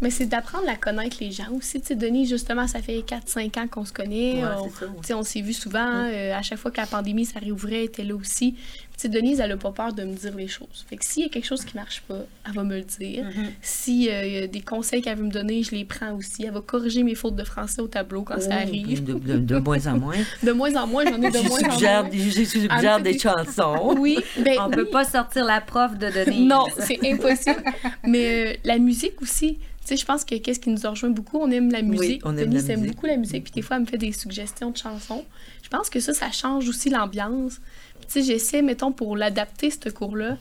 Mais c'est d'apprendre à connaître les gens aussi. Tu sais, Denis, justement, ça fait 4-5 ans qu'on se connaît. Ouais, on, ça, ouais. tu sais, on s'est vu souvent. euh, à chaque fois que la pandémie, ça réouvrait, elle était là aussi. Tu sais, Denise, elle a pas peur de me dire les choses. Fait que s'il y a quelque chose qui marche pas, elle va me le dire. Mhm. Si euh, il y a des conseils qu'elle veut me donner, je les prends aussi. Elle va corriger mes fautes de français au tableau quand ça Oh, arrive. De, de- de moins en moins. De moins en moins, j'en ai de Je moins en suggère, moins. je suggère des des- chansons. Oui, ben, On oui. peut pas sortir la prof de Denise. Non, c'est impossible. Mais euh, la musique aussi. Tu sais, je pense que qu'est-ce qui nous a rejoint beaucoup, on aime la musique. on aime Denise la aime musique. beaucoup la musique, puis des fois, elle me fait des suggestions de chansons. Je pense que ça, ça change aussi l'ambiance. Tu sais, j'essaie, mettons, pour l'adapter, ce cours-là,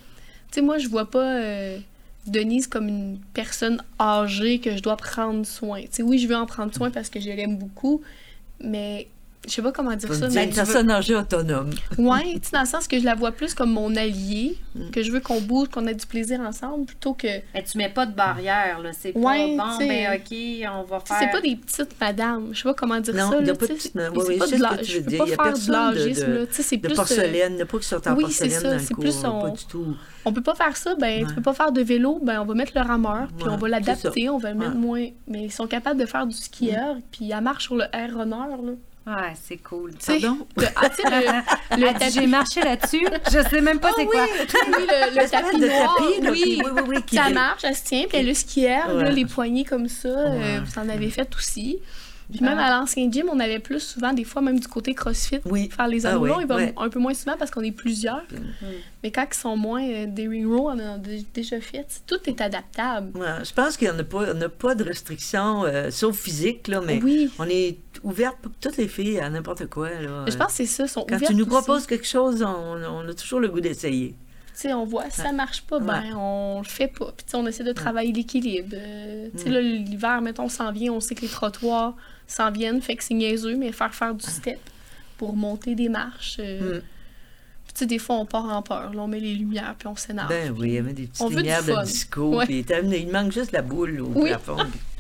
sais, moi, je vois pas euh, Denise comme une personne âgée que je dois prendre soin. Tu sais, oui, je veux en prendre soin parce que je l'aime beaucoup, mais je sais pas comment dire ça. Une Mais personne âgée autonome. Ouais, tu sais, dans le sens que je la vois plus comme mon allié, Mm. que je veux qu'on bouge, qu'on ait du plaisir ensemble, plutôt que. Mais tu mets pas de barrière, là. C'est Ouais, pas bon, ben OK, on va faire. C'est pas des petites madames. Je sais pas comment dire Non, ça. il y là, a pas de petites- Mais c'est ouais, pas je de sais la- ce que tu Je veux peux dire. pas Il faire de de- l'âgisme. de- c'est De plus. euh, porcelaine, ne pas en oui, c'est porcelaine ça, dans le c'est plus pas on- du tout. On peut pas faire ça, ben Ouais. tu peux pas faire de vélo, ben on va mettre le rameur, puis Ouais, on va l'adapter, on va le mettre Ouais. moins. Mais ils sont capables de faire du skieur, puis elle marche sur le air runner, là. Ouais, c'est cool. Pardon? ah, tu sais, le, le tapis- j'ai marché là-dessus. Je sais même pas c'est quoi. oui, le, le tapis de noir, tapis, oui. oui, oui, oui, qui- Ça marche, elle se tient, puis elle a le là, Ouais. les poignées comme ça, euh, vous en avez fait aussi. Puis même Ah. à l'ancien gym, on avait plus souvent, des fois, même du côté CrossFit, Oui. faire les Ah anneaux oui, un peu moins souvent parce qu'on est plusieurs. Mm. Mais quand ils sont moins, euh, des ring rows, on en a dé- déjà fait. Tout est adaptable. Ouais, je pense qu'il n'y en a pas, on n'a pas de restrictions, euh, sauf physique, là, mais Oui. on est ouverte pour toutes les filles à n'importe quoi. Là. Je pense que c'est ça, sont Quand tu nous aussi. proposes quelque chose, on, on a toujours le goût d'essayer. Sais, on voit, ça marche pas, ben, Ouais. on le fait pas. Puis, on essaie de travailler l'équilibre. Euh, tu sais, là, l'hiver, mettons, on s'en vient, on sait que les trottoirs s'en viennent, fait que c'est niaiseux, mais faire faire du step pour monter des marches. euh, Mm. Puis, tu sais, des fois, on part en peur. Là, on met les lumières, puis on s'énerve. Ben oui, il y avait des petites du de disco, Ouais. puis il manque juste la boule au Oui. plafond.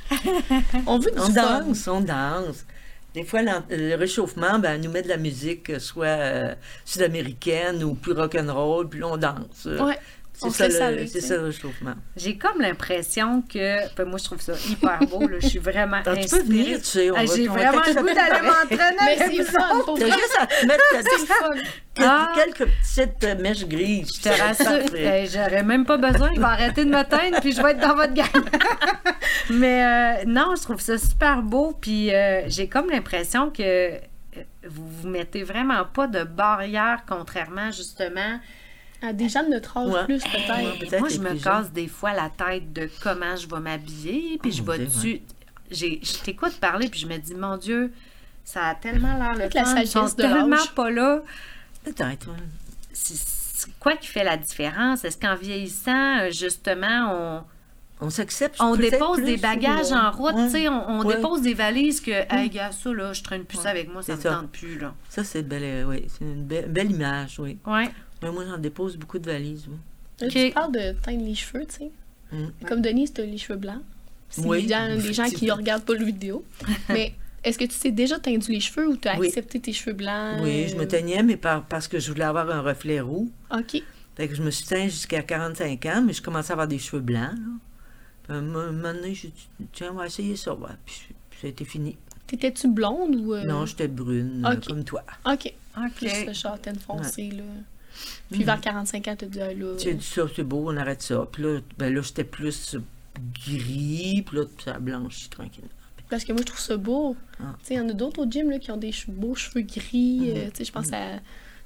On veut du On fun. danse, on danse. Des fois, l'en- le réchauffement, ben, nous met de la musique, euh, soit euh, sud-américaine ou plus rock'n'roll, puis on danse. Ouais. C'est ça, le- tu ça le réchauffement. J'ai comme l'impression que. ben, moi, je trouve ça hyper beau. Là. Je suis vraiment tu inspirée. peux venir, tu sais, Ah, J'ai vraiment le goût d'aller m'entraîner Mais avec c'est vous T'as juste à te mettre ta- Ah. quelques petites euh, mèches grises. Je te rassure, hey, j'aurais même pas besoin. Je vais arrêter de me teindre puis je vais être dans votre gang. Mais euh, non, je trouve ça super beau. Puis euh, j'ai comme l'impression que vous vous mettez vraiment pas de barrière, contrairement justement. À des gens de notre âge Ouais. plus, peut-être. Ouais, peut-être Moi, je me casse des fois la tête de comment je vais m'habiller. Puis Oh, je mon vais dessus. J'ai- Je t'écoute parler puis je me dis, mon Dieu, ça a tellement l'air le Peut-être la fun. Ils sont sagesse de tellement l'âge. pas là. Peut-être, ouais. c'est c'est quoi qui fait la différence? Est-ce qu'en vieillissant, euh, justement, On s'accepte. on, on peut-être dépose des bagages ou, en route, ouais. tu sais, on, on Ouais. dépose des valises que, hey, gars, ça, là, je traîne plus ça avec moi, ça C'est me ça. tente plus, là. Ça, c'est belle, euh, oui, c'est une belle, belle image, oui. Ouais. Mais moi, j'en dépose beaucoup de valises, oui. Là, Ok. Tu parles de teindre les cheveux, tu sais. Mm. Comme Denise, t'as les cheveux blancs. C'est Oui, évident, des gens qui effectivement. regardent pas le vidéo. Mais est-ce que tu t'es déjà teindu les cheveux ou tu as Oui. accepté tes cheveux blancs? Oui, je me euh, teignais, mais par- parce que je voulais avoir un reflet roux. OK. Fait que je me suis teint jusqu'à 45 ans, mais je commençais à avoir des cheveux blancs, là. Puis, à un moment donné, j'ai dit, tiens, on va essayer ça, ouais. Puis, puis ça a été fini. T'étais-tu blonde ou. euh, Non, j'étais brune, ok. comme toi. OK. OK. Plus le châtaigne foncé, là. Puis Mhm. vers 45 ans, t'as dit, ah, là. Tu as dit ça, c'est beau, on arrête ça. Puis là, ben là j'étais plus euh, gris, puis là, ça a blanchi tranquillement. Parce que moi, je trouve ça beau. Ah. Tu sais, il y en a d'autres au gym là, qui ont des che- beaux cheveux gris. euh, Mhm. tu sais, je pense à.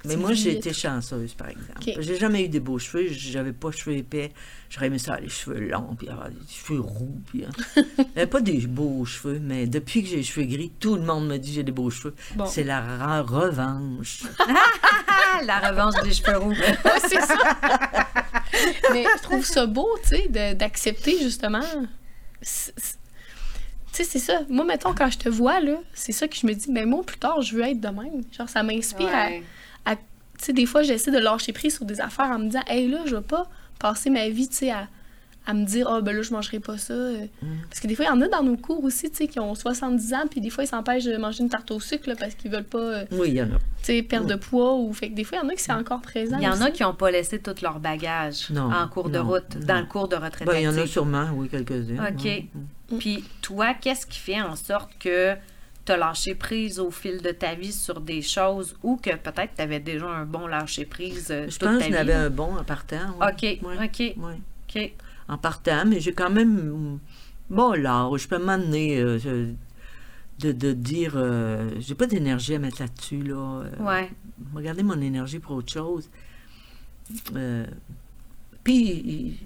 Mais moi, j'ai été chanceuse, par exemple. Ok. J'ai jamais eu des beaux cheveux. J'avais pas de cheveux épais. J'aurais aimé ça, les cheveux longs, puis avoir des cheveux roux. Puis, hein. Pas des beaux cheveux, mais depuis que j'ai les cheveux gris, tout le monde me dit que j'ai des beaux cheveux. Bon. C'est la revanche. La revanche des cheveux roux. Ouais, c'est ça. Mais je trouve ça beau, tu sais, d'accepter justement. Tu sais, c'est ça. Moi, mettons, quand je te vois, là, c'est ça que je me dis, mais moi, plus tard, je veux être de même. Genre, ça m'inspire Ouais. À- Tu sais, des fois, j'essaie de lâcher prise sur des affaires en me disant, hey, là, je vais pas passer ma vie, tu sais, à, à me dire, ah, ben là, je mangerai pas ça. euh. Parce que des fois, il y en a dans nos cours aussi, tu sais, qui ont 70 ans, puis des fois, ils s'empêchent de manger une tarte au sucre, là, parce qu'ils veulent pas, euh, Oui, il y en a. tu sais, perdre de poids. Ou... Fait que des fois, il y en a qui c'est encore présent. Il y en a qui n'ont pas laissé tout leur bagage Non, en cours de route, non. dans le cours de retraite Ben, il y en a sûrement, oui, quelques-uns. OK. ouais. Puis toi, qu'est-ce qui fait en sorte que as lâché prise au fil de ta vie sur des choses ou que peut-être tu avais déjà un bon lâcher prise euh, Je toute pense ta que j'en avais un bon en partant. ouais. OK, Ouais, OK, ouais. OK. en partant, mais j'ai quand même bon l'âge. Je peux m'amener euh, de, de dire euh, j'ai pas d'énergie à mettre là-dessus là. Euh, Ouais. Regardez mon énergie pour autre chose. Puis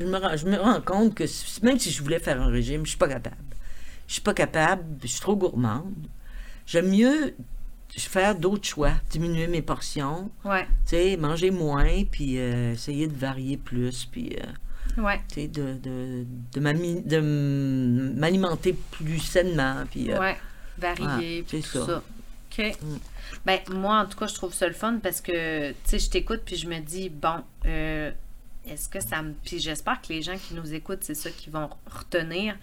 je me, rends, je me rends compte que même si je voulais faire un régime, je suis pas capable. Je suis pas capable, je suis trop gourmande. J'aime mieux faire d'autres choix, diminuer mes portions, Ouais, tu manger moins, puis euh, essayer de varier plus, puis euh, ouais, de, m'alimenter plus sainement, puis euh, ouais. Varier, puis tout ça. ça. OK. Ben, moi, en tout cas, je trouve ça le fun parce que, tu sais, je t'écoute puis je me dis, bon, euh, est-ce que ça me. Puis j'espère que les gens qui nous écoutent, c'est ça qu'ils vont retenir.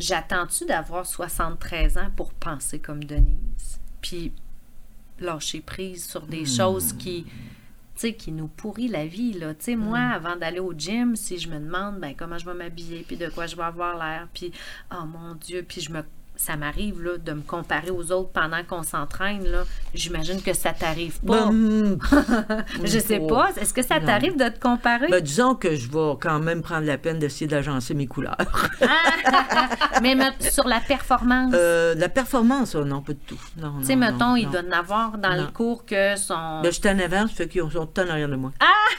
J'attends-tu d'avoir 73 ans pour penser comme Denise? Puis lâcher prise sur des choses qui. Tu sais, qui nous pourrit la vie, là. Tu sais, moi, avant d'aller au gym, si je me demande, ben, comment je vais m'habiller, puis de quoi je vais avoir l'air, puis, oh mon Dieu, puis je me... Ça m'arrive, là, de me comparer aux autres pendant qu'on s'entraîne, là. J'imagine que ça t'arrive pas. Ben, je sais pas. Est-ce que ça Non. t'arrive de te comparer? ben, disons que je vais quand même prendre la peine d'essayer d'agencer mes couleurs. Mais me- sur la performance. Euh, la performance, oh, non, pas du tout. Non, tu sais, non, mettons, non, il non. doit en avoir dans Non. le cours que son. Ben, je suis en avance, fait qu'ils sont tout en arrière de moi.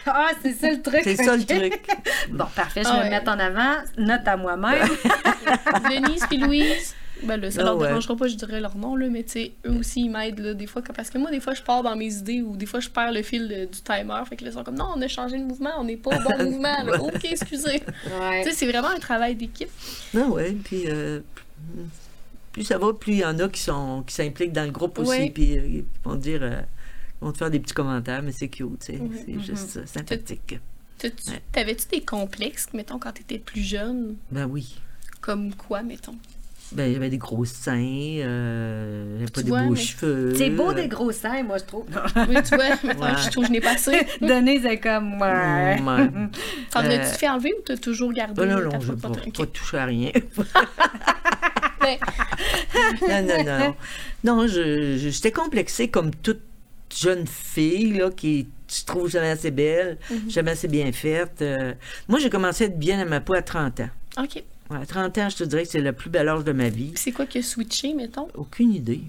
Ah, c'est ça le truc. C'est ça le truc. Bon, parfait, je Ah vais ouais. me mettre en avant. Note à moi-même. Denise puis Louise, ben là, ça Ah leur ouais. dérangera pas, je dirais leur nom, là, mais tu sais, eux aussi, ils m'aident, là, des fois, parce que moi, des fois, je pars dans mes idées ou des fois, je perds le fil de- du timer, fait que là, ils sont comme, non, on a changé le mouvement, on n'est pas au bon mouvement, là. ok, excusez. Ouais. Tu sais, c'est vraiment un travail d'équipe. Non, oui, puis euh, plus ça va, plus il y en a qui sont qui s'impliquent dans le groupe aussi, Ouais. puis euh, ils vont dire, euh, ils vont te faire des petits commentaires, mais c'est cute, tu sais, Ouais. c'est juste euh, sympathique. Ouais. T'avais-tu des complexes, mettons, quand t'étais plus jeune? Ben oui. Comme quoi, mettons? Ben, avait des gros seins, euh, j'avais pas des vois, beaux mais- cheveux. C'est beau euh, des gros seins, moi, je trouve. Oui, tu vois, Ouais. je trouve que je n'ai pas assez. Denise est comme, ouais. Mm, ouais. T'en Euh, as-tu fait enlever ou t'as toujours gardé Ben non, non, je ne pas, pas toucher à rien. Non, non, non. Non, je- je- j'étais complexée comme toute jeune fille là, qui se trouve jamais assez belle, Mhm. jamais assez bien faite. Euh, moi, j'ai commencé à être bien à ma peau à 30 ans. OK. Ouais, à 30 ans, je te dirais que c'est le plus bel âge de ma vie. C'est quoi qui a switché, mettons? Aucune idée.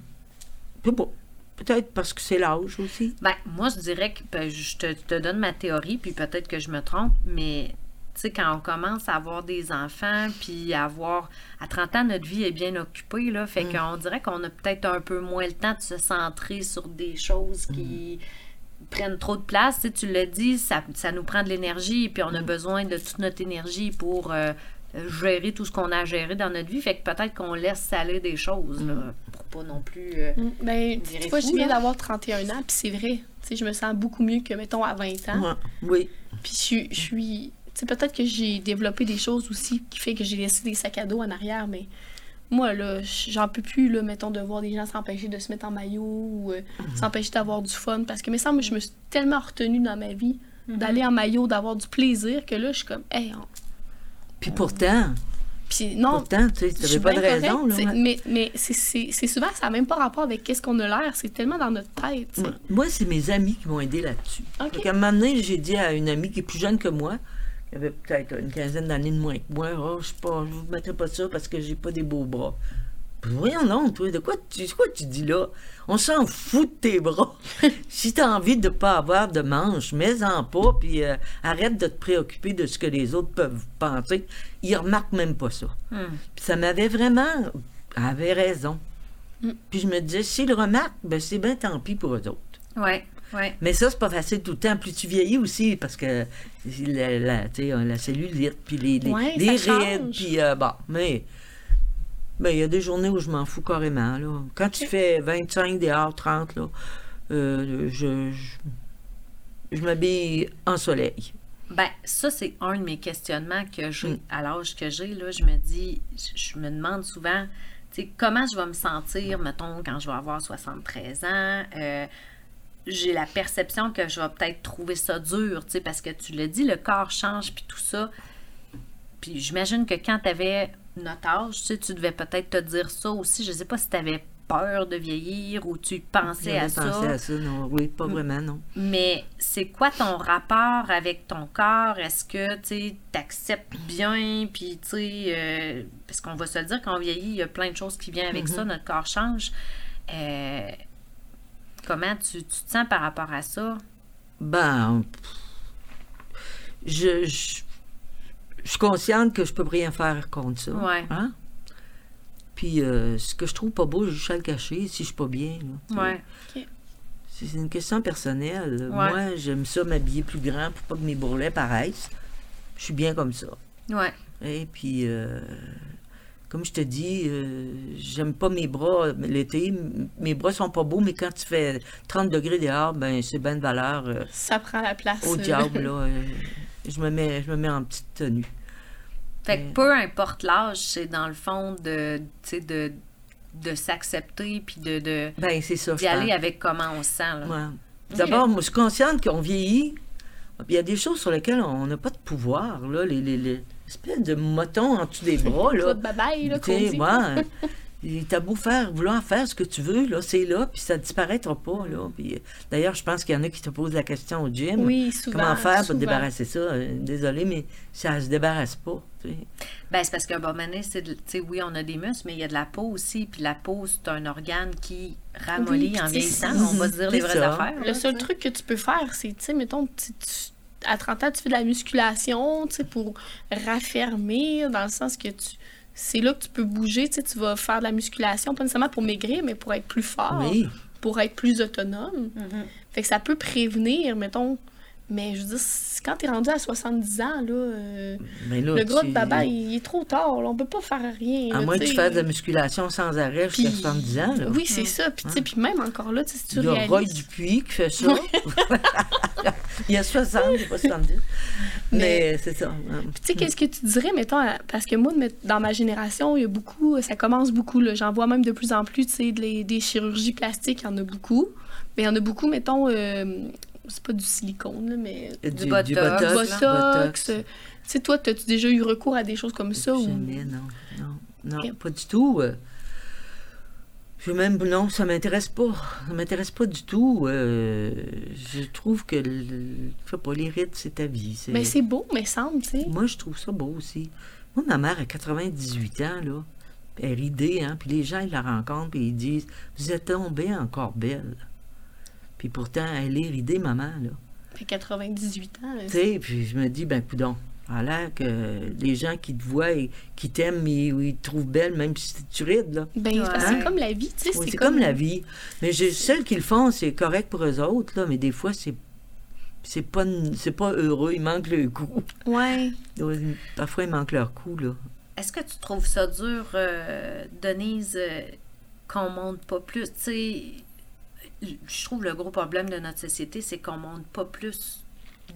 Peut-être parce que c'est l'âge aussi. Ben, moi, je dirais que ben, je te, te donne ma théorie, puis peut-être que je me trompe, mais tu sais, quand on commence à avoir des enfants, puis à avoir. À 30 ans, notre vie est bien occupée, là. Fait qu'on dirait qu'on a peut-être un peu moins le temps de se centrer sur des choses qui prennent trop de place. Tu, sais, tu l'as dit, ça, ça nous prend de l'énergie, puis on a besoin de toute notre énergie pour. euh, gérer tout ce qu'on a à gérer dans notre vie, fait que peut-être qu'on laisse saler des choses, là, pour pas non plus... euh, Mm, Ben, tu vois, je viens d'avoir 31 ans, puis c'est vrai. Tu sais, je me sens beaucoup mieux que, mettons, à 20 ans. Ouais, oui. Puis je suis-. Tu sais, peut-être que j'ai développé des choses aussi qui fait que j'ai laissé des sacs à dos en arrière, mais moi, là, j'en peux plus, là, mettons, de voir des gens s'empêcher de se mettre en maillot ou euh, s'empêcher d'avoir du fun. Parce que, me semble, je me suis tellement retenue dans ma vie d'aller en maillot, d'avoir du plaisir, que là, je suis comme, hey, on- Puis pourtant, Puis non, pourtant, tu suis pas de raison. correcte, là. Mais, mais c'est- souvent, ça n'a même pas rapport avec qu'est-ce qu'on a l'air. C'est tellement dans notre tête. Moi, c'est mes amis qui m'ont aidé là-dessus. OK. Fait qu'à un moment donné, j'ai dit à une amie qui est plus jeune que moi, qui avait peut-être une quinzaine d'années de moins que moi, oh, je je vous mettrai pas ça parce que j'ai pas des beaux bras. Voyons donc, toi, de quoi tu, quoi tu dis là? On s'en fout de tes bras. si t'as envie de pas avoir de manches, mets-en pas, puis euh, arrête de te préoccuper de ce que les autres peuvent penser. Ils remarquent même pas ça. hmm. Puis ça m'avait vraiment... Avait raison. Mm. Puis je me disais, s'ils le remarquent, ben c'est bien tant pis pour eux autres. Ouais, ouais. Mais ça, c'est pas facile tout le temps. Plus tu vieillis aussi, parce que la, la, la cellulite, puis les, les, Ouais, les ça rides, puis euh, bon, mais mais il y a des journées où je m'en fous carrément. Là. Quand tu fais 25 dehors, 30, là, euh, je, je, je m'habille en soleil. Ben, ça, c'est un de mes questionnements que j'ai Mm. à l'âge que j'ai. Là, je me dis, je, je me demande souvent, tu sais, comment je vais me sentir, mettons, quand je vais avoir 73 ans. Euh, j'ai la perception que je vais peut-être trouver ça dur, tu sais, parce que tu l'as dit, le corps change, puis tout ça. Puis j'imagine que quand tu avais notre âge, tu sais, tu devais peut-être te dire ça aussi. Je sais pas si tu avais peur de vieillir ou tu pensais à ça. pensé à ça, non. Oui, pas vraiment, non. Mais c'est quoi ton rapport avec ton corps? Est-ce que tu acceptes bien? Puis, tu sais, euh, parce qu'on va se le dire, quand on vieillit, il y a plein de choses qui viennent avec ça, notre corps change. Euh, comment tu, tu te sens par rapport à ça? Ben, je, je suis consciente que je peux rien faire contre ça. Ouais. Hein? Puis euh, ce que je trouve pas beau, juste à le cacher si je suis pas bien. là. Ouais. C'est c'est une question personnelle. Ouais. Moi, j'aime ça m'habiller plus grand pour pas que mes bourrelets paraissent. Je suis bien comme ça. Ouais. Et puis, euh, comme je te dis, euh, j'aime pas mes bras l'été. M- Mes bras sont pas beaux, mais quand tu fais 30 degrés dehors, ben c'est bien de valeur. euh, Ça prend la place. au euh, diable, là. euh, je, me mets, je me mets en petite tenue. Fait que Mais- peu importe l'âge, c'est dans le fond de, de, de s'accepter puis de, de, Ben, ça. d'y aller pense. avec comment on se sent. Ouais. D'abord, moi, je suis consciente qu'on vieillit. Il y a des choses sur lesquelles on n'a pas de pouvoir. Là, les, les, les espèces de motons en dessous des bras. Là. de babaille, là, qu'on dit. ouais, T'as beau faire, vouloir faire ce que tu veux, là, c'est là, puis ça disparaîtra pas, là. Puis, d'ailleurs, je pense qu'il y en a qui te posent la question au gym. Oui, souvent. Comment faire pour te débarrasser ça? Euh, Désolé, mais ça se débarrasse pas. tu sais. Ben, c'est parce qu'à un moment donné, c'est oui, on a des muscles, mais il y a de la peau aussi. Puis la peau, c'est un organe qui ramollit Oui, en vieillissant. On va dire les vraies ça. affaires. Le là, seul truc que tu peux faire, c'est, tu sais, mettons, tu- à 30 ans, tu fais de la musculation, tu sais, pour raffermir, dans le sens que tu... C'est là que tu peux bouger, tu sais, tu vas faire de la musculation, pas nécessairement pour maigrir, mais pour être plus fort, Oui. pour être plus autonome. Mhm. Fait que ça peut prévenir, mettons... Mais je veux dire, quand t'es rendu à 70 ans, là, euh, Mais là, le gros de baba, il est trop tard, là, on peut pas faire rien. À là, moins que tu fasses de la musculation sans arrêt jusqu'à Puis- 70 ans. Là. Oui, c'est ça. Puis, tu sais, puis même encore là, tu sais, si tu Il y a réalises... Roy Dupuis qui fait ça. il y a 60, il n'y a pas 70. Mais, Mais- c'est ça. Puis, tu sais, qu'est-ce que tu dirais, mettons, parce que moi, dans ma génération, il y a beaucoup, ça commence beaucoup, là. J'en vois même de plus en plus, tu sais, des, des chirurgies plastiques, il y en a beaucoup. Mais il y en a beaucoup, mettons, euh, c'est pas du silicone, là, mais Du, botox, du Botox, botox. botox. Tu sais, toi, as-tu déjà eu recours à des choses comme ça? Ou... Jamais, non. Non, non pas du tout. euh. Je même, non, ça m'intéresse pas. Ça m'intéresse pas du tout. euh, je trouve que, le, je sais pas, les rites, c'est ta vie. c'est- Mais c'est beau, mais semble, tu sais. Moi, je trouve ça beau aussi. Moi, ma mère a 98 ans, là. Elle est ridée, hein. Puis les gens, ils la rencontrent, puis ils disent Vous êtes tombée encore belle. Puis pourtant, elle est ridée, maman, là. Fait 98 ans. Tu sais, puis je me dis Ben, coudon. Ça a l'air que les gens qui te voient et qui t'aiment, ils, ils te trouvent belle, même si tu rides, là. Ben, c'est Ouais. comme la vie, tu sais. C'est comme la vie. Mais celles qui le font, c'est correct pour eux autres, là, mais des fois, c'est. C'est pas, c'est pas heureux, il manque le coup. Ouais. Parfois, il manque leur coup, là. Est-ce que tu trouves ça dur, euh, Denise, euh, qu'on monte pas plus? Tu sais, je trouve le gros problème de notre société, c'est qu'on monte pas plus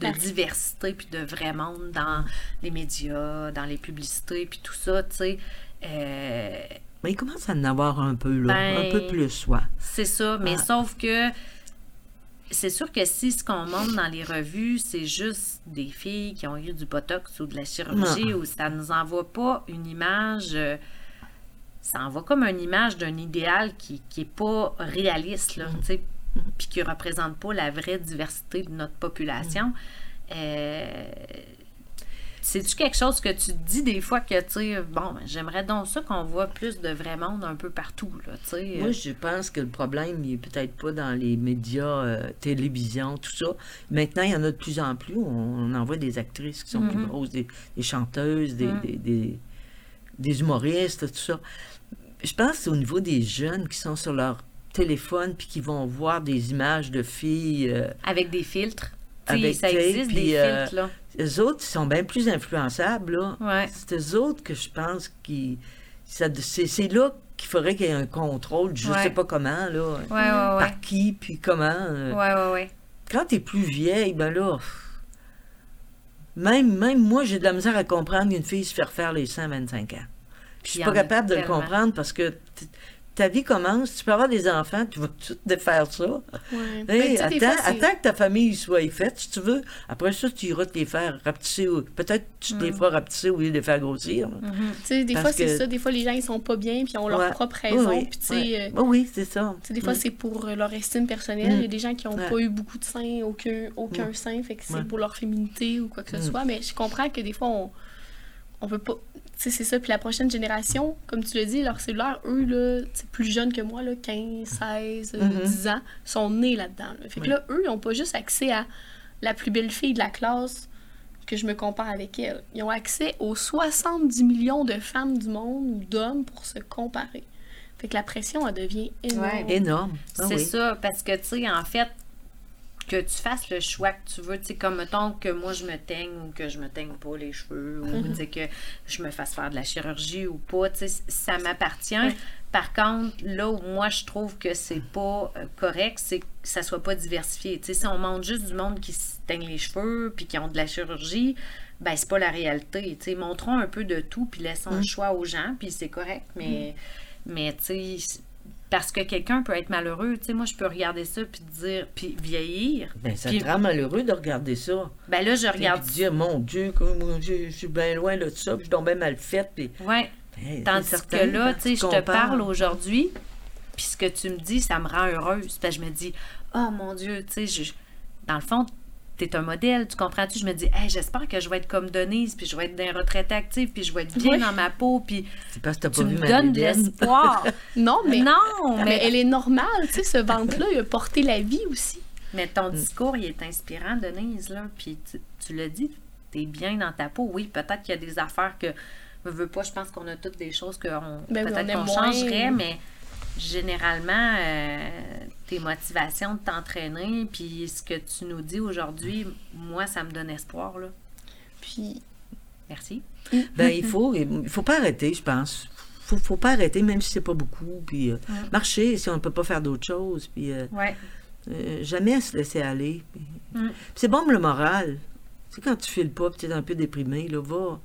de Ah. diversité puis de vrai monde dans les médias, dans les publicités puis tout ça, tu sais. Euh, Mais il commence à en avoir un peu, là. Ben, un peu plus, ouais. c'est ça, mais Ah. sauf que c'est sûr que si ce qu'on montre dans les revues, c'est juste des filles qui ont eu du botox ou de la chirurgie, ou ça nous envoie pas une image. euh, ça envoie comme une image d'un idéal qui, qui est pas réaliste, là, tu sais, puis qui représente pas la vraie diversité de notre population. Euh, c'est-tu quelque chose que tu te dis des fois que, tu sais, bon, ben, j'aimerais donc ça qu'on voit plus de vrai monde un peu partout, là, tu sais. Moi, je pense que le problème, il est peut-être pas dans les médias, euh, télévision, tout ça. Maintenant, il y en a de plus en plus. On, on en voit des actrices qui sont plus grosses, des, des chanteuses, des, Mhm. des, des- des humoristes, tout ça. Je pense que c'est au niveau des jeunes qui sont sur leur téléphone puis qui vont voir des images de filles. euh, Avec des filtres. Tu Avec, ça tu existe, puis, des euh, filtres, là. eux autres, ils sont bien plus influençables, là. Ouais. C'est eux autres que je pense qui. C'est là qu'il faudrait qu'il y ait un contrôle, je Ouais. sais pas comment, là. Ouais, ouais, Par qui, puis comment. euh. ouais. Ouais, ouais, ouais. Quand t'es plus vieille, ben là. Même, même moi, j'ai de la misère à comprendre qu'une fille se fait refaire les seins à 25 ans. Je suis pas capable de le comprendre parce que ta vie commence, tu peux avoir des enfants, tu vas tout défaire ça. Ouais. Ben, attends, attends que ta famille soit faite, si tu veux. Après ça, tu iras te les faire rapetisser. ou- Peut-être que tu te les Mm. feras rapetisser au lieu de les faire grossir. Mhm. Tu sais, des Parce fois, c'est ça. Des fois, les gens, ils sont pas bien, puis ils ont leur propre Oui, raison. oui, Puis, ouais. euh, Oui, oui, c'est ça. tu sais, des fois, Mm. c'est pour euh, leur estime personnelle. Mm. Il y a des gens qui n'ont pas eu beaucoup de seins, aucun, aucun sein, fait que c'est pour leur féminité ou quoi que ce soit. Mais je comprends que des fois, on, on peut pas. Tu sais, c'est ça. Puis la prochaine génération, comme tu l'as dit, leur cellulaire, eux, là, plus jeunes que moi, là, 15, 16, euh, Mhm. 10 ans, sont nés là-dedans. là. Fait que Oui. là, eux, ils n'ont pas juste accès à la plus belle fille de la classe que je me compare avec elles. Ils ont accès aux 70 millions de femmes du monde ou d'hommes pour se comparer. Fait que la pression, elle devient énorme. Ouais. Énorme. Ah c'est oui. ça, parce que, tu sais, en fait, que tu fasses le choix que tu veux, tu sais, comme mettons que moi je me teigne ou que je me teigne pas les cheveux, ou tu sais, que je me fasse faire de la chirurgie ou pas, tu sais, ça m'appartient. Par contre, là où moi je trouve que c'est pas euh, correct, c'est que ça soit pas diversifié. Tu sais, si on montre juste du monde qui se teigne les cheveux puis qui ont de la chirurgie, ben c'est pas la réalité. Tu sais, montrons un peu de tout puis laissons le choix aux gens, puis c'est correct, mais, mais tu sais, parce que quelqu'un peut être malheureux, tu sais, moi je peux regarder ça puis dire, puis vieillir. Ben, ça Puis- te rend malheureux de regarder ça. Ben là, je regarde. Puis dire, mon Dieu, moi, je, suis bien loin de ça, puis je suis bien mal faite. Puis, Ouais. Hey, Tandis que là, tu sais, je te parle aujourd'hui, puis ce que tu me dis, ça me rend heureuse. Puis je me dis, oh mon Dieu, tu sais, je- dans le fond, t'es un modèle, tu comprends-tu? Je me dis, hey, j'espère que je vais être comme Denise, puis je vais être dans retraite active, puis je vais être bien Oui. dans ma peau, puis C'est parce que tu vu me donnes de l'espoir. Non, mais, non, mais mais, elle est normale, tu sais, ce ventre-là, il a porté la vie aussi. mais ton discours, il est inspirant, Denise, là, puis tu, tu l'as dit, t'es bien dans ta peau. Oui, peut-être qu'il y a des affaires que, je veux pas, je pense qu'on a toutes des choses qu'on Ben oui, peut-être qu'on changerait, mais généralement, euh, tes motivations de t'entraîner, puis ce que tu nous dis aujourd'hui, moi, ça me donne espoir, là. Puis, Merci. Ben, il faut, il faut pas arrêter, je pense. Faut, faut pas arrêter, même si c'est pas beaucoup. Puis euh, marcher si on ne peut pas faire d'autres choses. Puis euh, Ouais. jamais se laisser aller. Puis, Mm. c'est bon pour le moral. Tu sais, quand tu files pas, tu es un peu déprimé, là, va,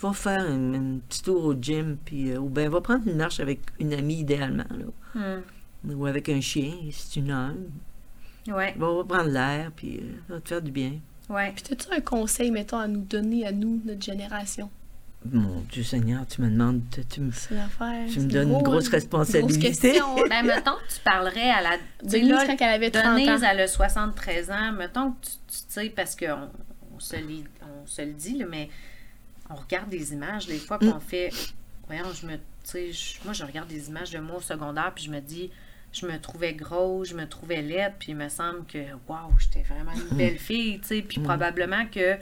va faire un, un petit tour au gym, puis, euh, ou bien va prendre une marche avec une amie, idéalement, là, Mm. ou avec un chien, si tu n'as. Ouais. Va, va prendre l'air, puis euh, ça va te faire du bien. Ouais. puis as-tu un conseil, mettons, à nous donner, à nous, notre génération? Mon Dieu Seigneur, tu me demandes, tu, tu me, tu me c'est donnes une gros, grosse responsabilité. Grosse question. Ben, mettons que tu parlerais à la. tu sais, Denise, là, quand elle avait 30 Denise, ans. elle a 73 ans. Mettons que tu, tu sais, parce qu'on on se, on se le dit, là, mais on regarde des images des fois, puis on fait. Voyons, je me. Tu sais, je- moi, je regarde des images de moi au secondaire, puis je me dis, je me trouvais grosse, je me trouvais laide, puis il me semble que, waouh, j'étais vraiment une belle fille, tu sais, puis probablement que.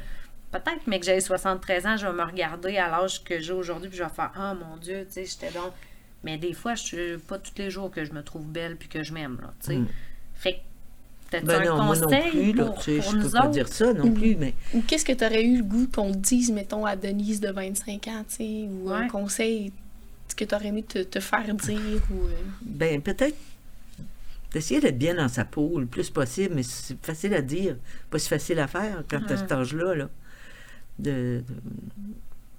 Peut-être, mais que j'ai 73 ans, je vais me regarder à l'âge que j'ai aujourd'hui, puis je vais faire, oh mon Dieu, tu sais, j'étais donc. Mais des fois, je suis pas tous les jours que je me trouve belle puis que je m'aime, là, tu sais. Mm. Fait que, t'as-tu Ben un non, moi non conseil plus, là, pour, tu sais, pour je nous peux pas dire ça non plus, mais Ou qu'est-ce que tu aurais eu le goût qu'on te dise, mettons, à Denise de 25 ans, tu sais, ou un Ouais. conseil que tu aurais aimé te, te faire dire, ou... euh, ben peut-être d'essayer d'être bien dans sa peau le plus possible, mais c'est facile à dire, pas si facile à faire quand à cet âge-là. Là. De, de-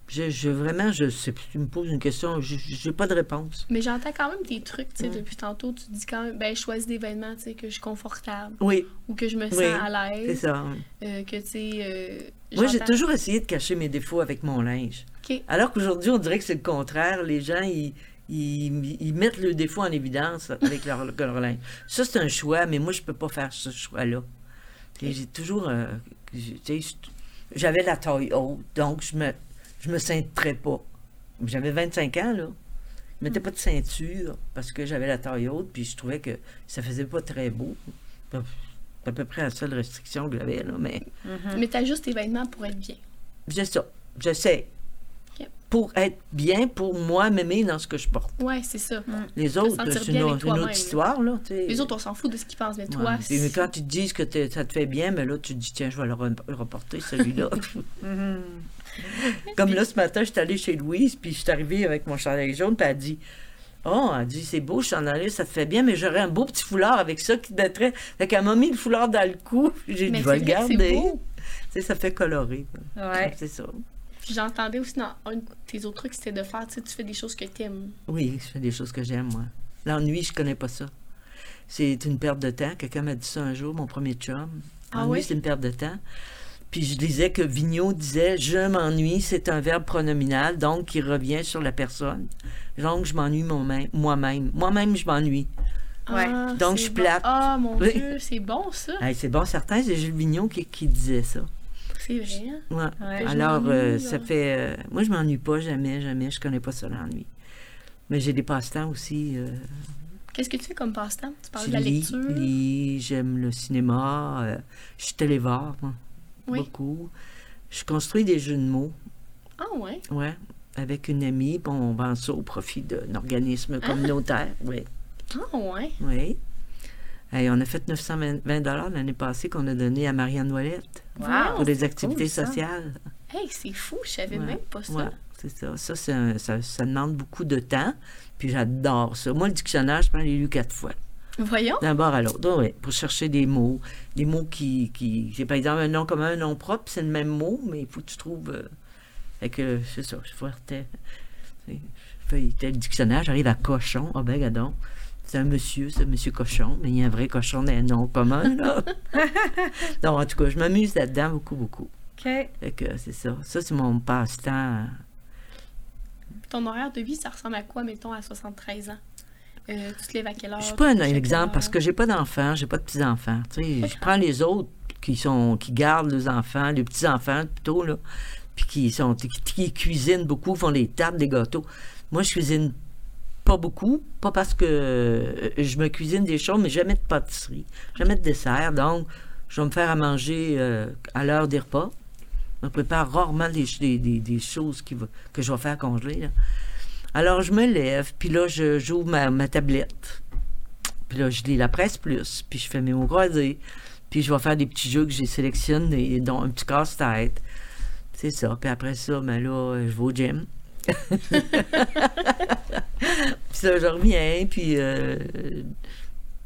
je, je- vraiment, je sais, tu me poses une question, je j'ai pas de réponse. Mais j'entends quand même tes trucs, tu sais, Mm. depuis tantôt, tu dis quand même, ben, je choisis des vêtements, tu sais, que je suis confortable, Oui, ou que je me sens Oui, à c'est l'aise, ça. euh, que, tu sais... euh, Moi, j'ai toujours essayé de cacher mes défauts avec mon linge. OK. Alors qu'aujourd'hui, on dirait que c'est le contraire. Les gens, ils, ils, ils mettent le défaut en évidence avec leur, leur linge. Ça, c'est un choix, mais moi, je peux pas faire ce choix-là. Et J'ai toujours... euh, j'ai- tu sais, J'avais la taille haute, donc je me, je me cintrais pas. J'avais 25 ans, là. Je mettais pas de ceinture parce que j'avais la taille haute, puis je trouvais que ça faisait pas très beau. C'est à peu près la seule restriction que j'avais, là, mais... Mhm. Mais t'as juste tes vêtements pour être bien. C'est ça. J'essaie. Ok. Pour être bien, pour moi, m'aimer dans ce que je porte. Ouais, c'est ça. Les autres, c'est une, autre- une histoire, là. sais. Les autres, on s'en fout de ce qu'ils pensent, mais Ouais. toi, Puis, mais quand ils te disent que ça te fait bien, mais là, tu te dis, tiens, je vais le re- le reporter, celui-là. Mhm. Comme là, ce matin, je suis allée chez Louise, puis je suis arrivée avec mon chandail jaune, puis elle dit, oh, elle dit, c'est beau, chandail, ça te fait bien, mais j'aurais un beau petit foulard avec ça qui daterait. Fait qu'elle m'a mis le foulard dans le cou, j'ai dit, je vais le garder. Tu sais, ça fait colorer. quoi. Ouais. C'est ça. Puis j'entendais aussi dans un de tes autres trucs, c'était de faire, tu sais, tu fais des choses que t'aimes. Oui, je fais des choses que j'aime, moi. L'ennui, je connais pas ça. C'est une perte de temps. Quelqu'un m'a dit ça un jour, mon premier chum. Ah L'ennui, oui? c'est une perte de temps. Puis je disais que Vigneault disait Je m'ennuie, c'est un verbe pronominal, donc qui revient sur la personne. Donc, je m'ennuie moi-même. Moi-même, je m'ennuie. Ouais. Ah, Donc, je bon. plate. Ah, mon Oui. Dieu, c'est bon, ça. Hey, c'est bon, certain, c'est Jules Vigneault qui, qui disait ça. C'est vrai. Ouais. Ouais. Je Alors, euh, ça fait. euh, moi, je m'ennuie pas, jamais, jamais. Je connais pas ça, l'ennui. Mais j'ai des passe-temps aussi. euh, Qu'est-ce que tu fais comme passe-temps? Tu parles Je de la lis, lecture? lis, j'aime le cinéma, euh, je suis télévore, moi, Oui. beaucoup. Je construis des jeux de mots, Ah ouais? ouais, avec une amie, puis on vend ça au profit d'un organisme communautaire, oui. Ah ouais? Oui. Hey, on a fait 920 dollars l'année passée qu'on a donné à Marianne Ouellette Wow! pour des activités cool, sociales. Hey, c'est fou, je savais Ouais. même pas ça. Ouais, c'est ça. Ça, ça, ça demande beaucoup de temps, puis j'adore ça. Moi, le dictionnaire, je prends les lu quatre fois, Voyons. d'un bord à l'autre, oui, pour chercher des mots. Des mots qui... qui j'ai par exemple un nom commun, un nom propre, c'est le même mot, mais il faut que tu trouves... Euh, fait que, c'est ça, je. Je feuilletais le dictionnaire, j'arrive à cochon. Ah ben, gadon. C'est un monsieur, c'est un monsieur cochon, mais il y a un vrai cochon d'un nom commun, là. Donc, en tout cas, je m'amuse là-dedans beaucoup, beaucoup. OK. Fait que c'est ça. Ça, c'est mon passe-temps. Ton horaire de vie, ça ressemble à quoi, mettons, à 73 ans? Euh, tu te lèves à quelle heure? Je suis pas un exemple parce que j'ai pas d'enfants, j'ai pas de petits-enfants. Tu sais, je prends les autres qui sont qui gardent les enfants, les petits-enfants plutôt, là, puis qui sont qui, qui cuisinent beaucoup, font des tartes, des gâteaux. Moi, je cuisine pas beaucoup, pas parce que euh, je me cuisine des choses, mais jamais de pâtisserie, jamais de dessert. Donc, je vais me faire à manger euh, à l'heure des repas. Je prépare rarement des, des, des- des choses qui va- que je vais faire congeler. là. Alors, je me lève, puis là, je j'ouvre ma, ma tablette. Puis là, je lis la presse plus, puis je fais mes mots croisés. Puis je vais faire des petits jeux que j'ai sélectionnés, dont un petit casse-tête. C'est ça. Puis après ça, ben là, je vais au gym. puis ça, je reviens, puis euh,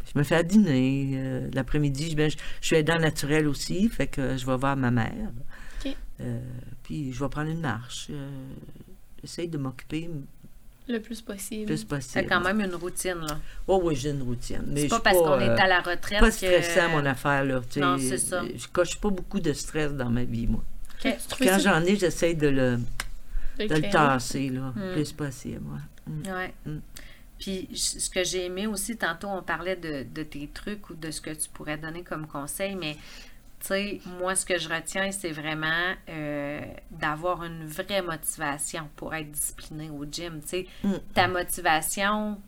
je me fais à dîner. Euh, L'après-midi, je, ben, je, je suis aidant naturel aussi, fait que je vais voir ma mère. Euh, puis je vais prendre une marche. Euh, J'essaie de m'occuper Le plus possible. le plus C'est possible. quand même une routine, là. Oh oui, j'ai une routine. Mais C'est je pas suis parce qu'on euh, est à la retraite pas que... stressant, mon affaire, là. Non, c'est ça. Je coche pas beaucoup de stress dans ma vie, moi. Quand j'en ai, j'essaie de le, de de le tasser, là, Mm. le plus possible, ouais. Mm. Ouais. Mm. Puis ce que j'ai aimé aussi, tantôt on parlait de, de tes trucs ou de ce que tu pourrais donner comme conseil, mais moi ce que je retiens, c'est vraiment euh, d'avoir une vraie motivation pour être discipliné au gym. Tu sais, Mm. ta motivation,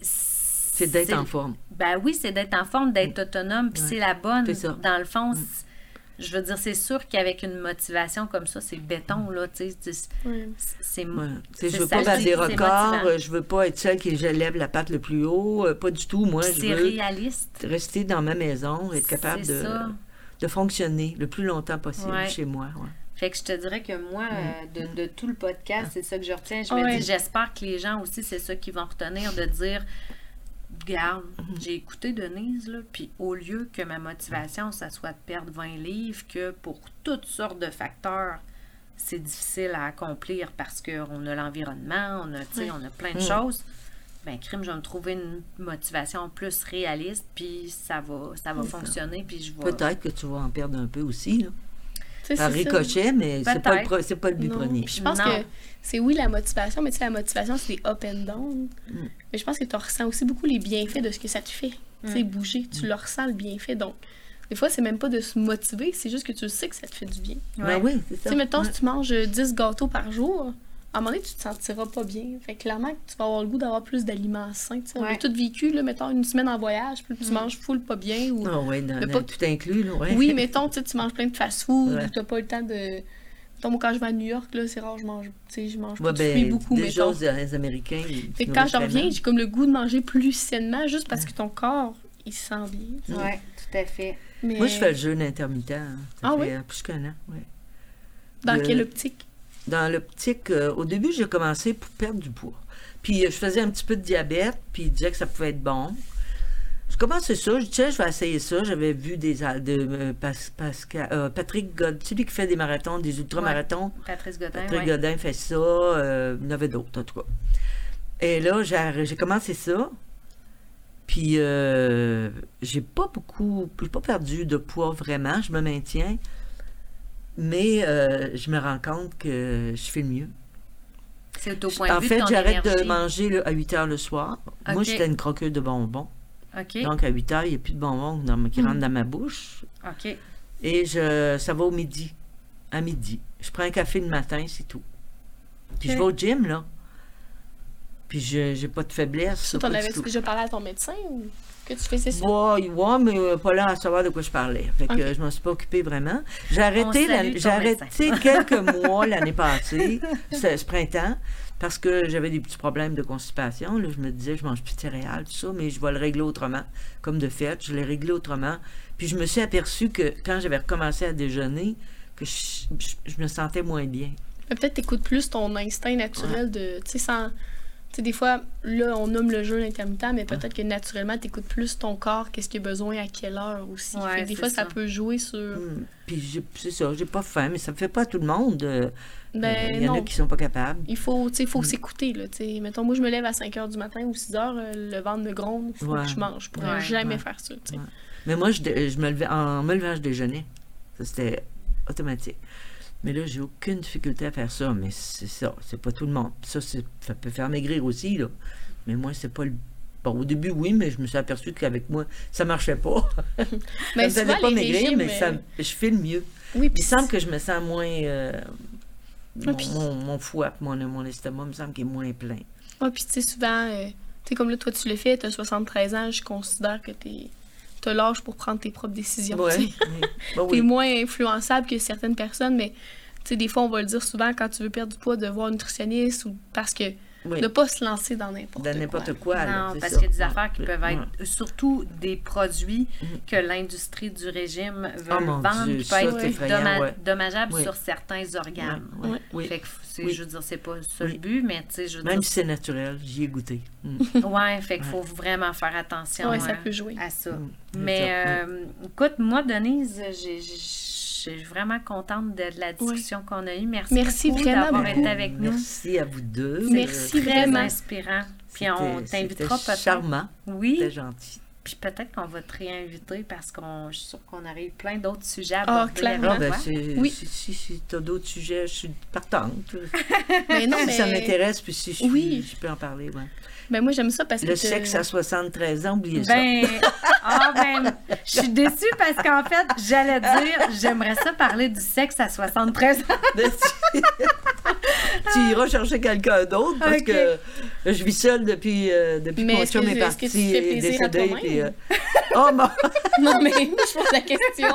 C'est d'être en forme. Ben oui, c'est d'être en forme, d'être autonome, puis Ouais. c'est la bonne. Ça. Dans le fond, Mm. Je veux dire, c'est sûr qu'avec une motivation comme ça, c'est béton, là, tu sais, c'est- c'est... Ouais. Tu sais, c'est je veux pas battre des records, je veux pas être celle qui lève la patte le plus haut, euh, pas du tout. Moi, je C'est veux réaliste. rester dans ma maison, être capable de, de fonctionner le plus longtemps possible Ouais. chez moi. ouais. Fait que je te dirais que moi, euh, de, de tout le podcast, c'est ça que je retiens. Je me dis, j'espère que les gens aussi, c'est ça qu'ils vont retenir, de dire, regarde, j'ai écouté Denise, là, puis au lieu que ma motivation, ça soit de perdre 20 livres, que pour toutes sortes de facteurs, c'est difficile à accomplir parce qu'on a l'environnement, on a, on a plein de Mm. choses. Ben, crime, je vais me trouver une motivation plus réaliste, puis ça va, ça va fonctionner, puis je vais... Peut-être que tu vas en perdre un peu aussi, là. Tu ça. ricochet, mais c'est pas, le pas le but Non. premier. Puis je pense Non. que c'est oui la motivation, mais tu sais, la motivation, c'est des up and down. Mm. Mais je pense que tu ressens aussi beaucoup les bienfaits de ce que ça te fait. Tu sais, Mm. bouger, tu le ressens le bienfait. Donc, des fois, c'est même pas de se motiver, c'est juste que tu sais que ça te fait du bien. Ben oui, c'est Tu ça. sais, mettons, Ouais. si tu manges 10 gâteaux par jour, à un moment donné, tu te sentiras pas bien. Fait que clairement, que tu vas avoir le goût d'avoir plus d'aliments sains. tu. On Ouais. a tout vécu, là, mettons, une semaine en voyage, puis tu Mm. manges full pas bien. Ou... Ah ouais, dans- Le dans- pas- tout inclus, là, ouais. Oui, mettons, tu sais, tu manges plein de fast-food, Ouais. ou t'as pas eu le temps de. Mettons, moi, quand je vais à New York, là, c'est rare, je mange, tu sais, je mange Ouais, pas de fruits ben, beaucoup, déjà, mettons. les Américains, ils Fait quand je reviens, j'ai comme le goût de manger plus sainement, juste parce que ton corps, il se sent bien. tu sais. Ouais, tout à fait. Mais Moi, je fais le jeûne intermittent. hein. Ça Ah fait oui? euh, plus qu'un an, ouais. Dans le- quelle optique? Dans l'optique, euh, au début, j'ai commencé pour perdre du poids. Puis euh, je faisais un petit peu de diabète, puis il disait que ça pouvait être bon. Je commençais ça, je disais, je vais essayer ça. J'avais vu des de, euh, Pas- Pascal- euh, Patrick Godin, celui qui fait des marathons, des ultramarathons. Patrice Godin, Patrick ouais. Godin fait ça. il y en avait d'autres, en tout cas. Et là, j'ai j'ai commencé ça. Puis, j'ai pas beaucoup, j'ai pas perdu de poids vraiment. Je me maintiens. Mais euh, je me rends compte que je fais mieux. C'est au point de En vue fait, j'arrête de manger à 8 heures le soir. Moi, j'étais une croqueuse de bonbons. OK, Donc, à 8 heures, il n'y a plus de bonbons dans- qui Mm. rentrent dans ma bouche. OK. Et je, ça va au midi. À midi. Je prends un café le matin, c'est tout. Puis je vais au gym, là. Puis je j'ai pas de faiblesse. T'en du avais déjà parlé à ton médecin ou? Que tu faisais ça? Ouais, ouais, mais euh, pas là à savoir de quoi je parlais. Fait que euh, je m'en suis pas occupée vraiment. J'ai arrêté, j'ai arrêté quelques mois l'année passée, ce, ce printemps, parce que j'avais des petits problèmes de constipation. Là, je me disais, je mange plus de céréales, tout ça, mais je vais le régler autrement. Comme de fait, je l'ai réglé autrement. Puis je me suis aperçue que quand j'avais recommencé à déjeuner, que je, je- je me sentais moins bien. Peut-être t'écoutes plus ton instinct naturel de. Tu sais, sans. Tu sais, des fois, là, on nomme le jeûne intermittent, mais peut-être que naturellement, t'écoutes plus ton corps, qu'est-ce qu'il a besoin, à quelle heure aussi. Ouais, Fait que des fois, ça. ça. peut jouer sur. Hum, Puis c'est ça, j'ai pas faim, mais ça me fait pas à tout le monde. euh, Ben, Il y en a qui sont pas capables. Il faut, tu sais, faut s'écouter, là, tu sais. Mettons, moi, je me lève à 5 h du matin ou 6 h, le ventre me gronde, faut Ouais. que je mange. Je pourrais Ouais, jamais ouais. faire ça, tu. Mais moi, je me levais, en me levant, je déjeunais. Ça, c'était automatique. Mais là, j'ai aucune difficulté à faire ça. Mais c'est ça, c'est pas tout le monde. Ça, ça peut faire maigrir aussi, là. Mais moi, c'est pas le. Bon, au début, oui, mais je me suis aperçu qu'avec moi, ça marchait pas. Mais ça faisait pas maigrir, régimes, mais ça, je file mieux. Oui, Puis il semble que je me sens moins. euh, mon, Ah, mon, mon foie, mon, mon estomac me semble qu'il est moins plein. Ouais, puis tu sais, souvent, euh, tu sais, comme là, toi, tu le fais, t'as 73 ans, je considère que t'es. T'as l'âge pour prendre tes propres décisions. Ouais, tu sais. oui. T'es oui. moins influençable que certaines personnes, mais tu sais, des fois, on va le dire souvent quand tu veux perdre du poids, de voir un nutritionniste ou parce que Oui. de pas se lancer dans n'importe Dans quoi. n'importe quoi. là, Non, parce qu'il y a des Ouais, affaires qui ouais, peuvent être ouais. surtout des produits Mhm. que l'industrie du régime veut Oh vendre Dieu, qui peuvent être effrayant, doma- ouais. dommageables Oui. sur certains organes. Ouais, ouais, Ouais. oui. Fait que c'est, Oui. je veux dire, c'est pas ça Oui. le but, mais tu sais, je veux Même dire, si c'est naturel, j'y ai goûté. Mm. ouais, fait qu'il Ouais. faut vraiment faire attention Ouais, ça euh, peut jouer. à ça. Mm. Mais euh, écoute, moi, Denise, j'ai- suis vraiment contente de la discussion qu'on a eue. Merci, Merci beaucoup d'avoir été avec nous. Merci à vous deux. Merci Très vraiment. inspirant. Puis on t'invitera peut-être. charmant, Oui. c'était gentil. Puis peut-être qu'on va te réinviter parce qu'on je suis sûre qu'on aurait eu plein d'autres sujets à Ah, aborder clairement. Ah, ben, Oui. si, si, si tu as d'autres sujets, je suis partante. Mais non, si mais. ça m'intéresse, puis si je, Oui. je peux en parler. Ouais. Ben moi, j'aime ça parce que. Le sexe à 73 ans, oubliez ça. Ben, ah ben, je suis déçue parce qu'en fait, j'allais dire, j'aimerais ça parler du sexe à 73 ans. tu iras chercher quelqu'un d'autre parce que je vis seule depuis, euh, depuis Mais que mon chum est est-ce parti que tu te fais et plaisir à décédé. toi-même? puis, euh, Oh, bon, Non, mais je pose la question,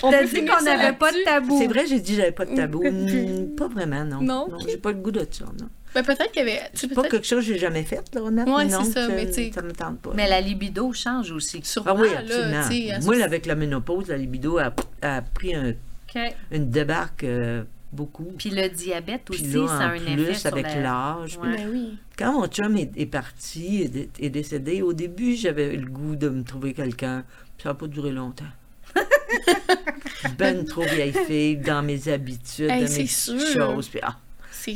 T'as dit qu'on n'avait pas de tabou. c'est vrai, j'ai dit que j'avais pas de tabou. Hmm, pas vraiment, non. Non, j'ai pas le goût de ça, non. Ben peut-être qu'il y avait. C'est pas quelque chose que j'ai jamais fait, là, honnêtement. Ouais, non, c'est ça, mais tu sais- ça me tente pas. Mais la libido change aussi. Sûrement, Ah oui, là, absolument. tu sais, à Moi, là, avec la ménopause, la libido a, a pris un- une débarque euh, beaucoup. Puis le diabète aussi, là, ça a un effet plus, sur avec la... l'âge. Ouais. Ben oui. Quand mon chum est, est parti, est, dé- est décédé, au début, j'avais le goût de me trouver quelqu'un. Puis Ça n'a pas duré longtemps. ben trop vieille fille dans mes habitudes, Hey, dans mes sûr. choses. Puis, ah,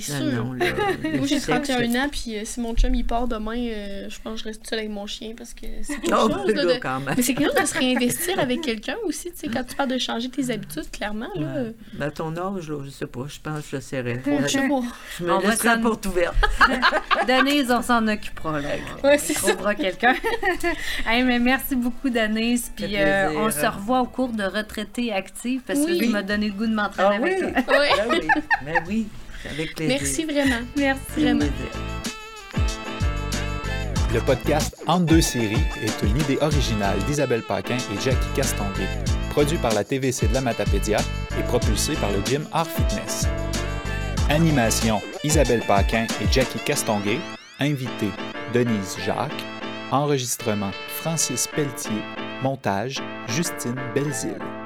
C'est non, sûr. non, là, le Moi, j'ai sexe, 31 ans, puis euh, si mon chum il part demain, euh, je pense que je reste seule avec mon chien parce que c'est quelque Oh, chose. là, de- quand même. Mais c'est quelque chose de se réinvestir avec quelqu'un aussi, tu sais, quand tu parles de changer tes habitudes, clairement, là. Ouais. euh, Ben, à ton âge, là, je sais pas, je pense que je serais. je sais pas. Je me On la porte ouverte. Denise, on s'en occupera. Là. Ouais, on trouvera quelqu'un. Hey, mais merci beaucoup, Denise. Puis euh, on se revoit au cours de retraité active parce que Oui. tu m'as donné le goût de m'entraîner Ah oui, avec toi. Ouais. Ben oui, ben oui, avec plaisir. Merci vraiment. Merci. Vraiment. Plaisir. Le podcast Entre deux séries est une idée originale d'Isabelle Paquin et Jackie Castonguay, produit par la TVC de la Matapédia et propulsé par le gym Art Fitness. Animation Isabelle Paquin et Jackie Castonguay, invité Denise Jacques, enregistrement Francis Pelletier, montage Justine Belzile.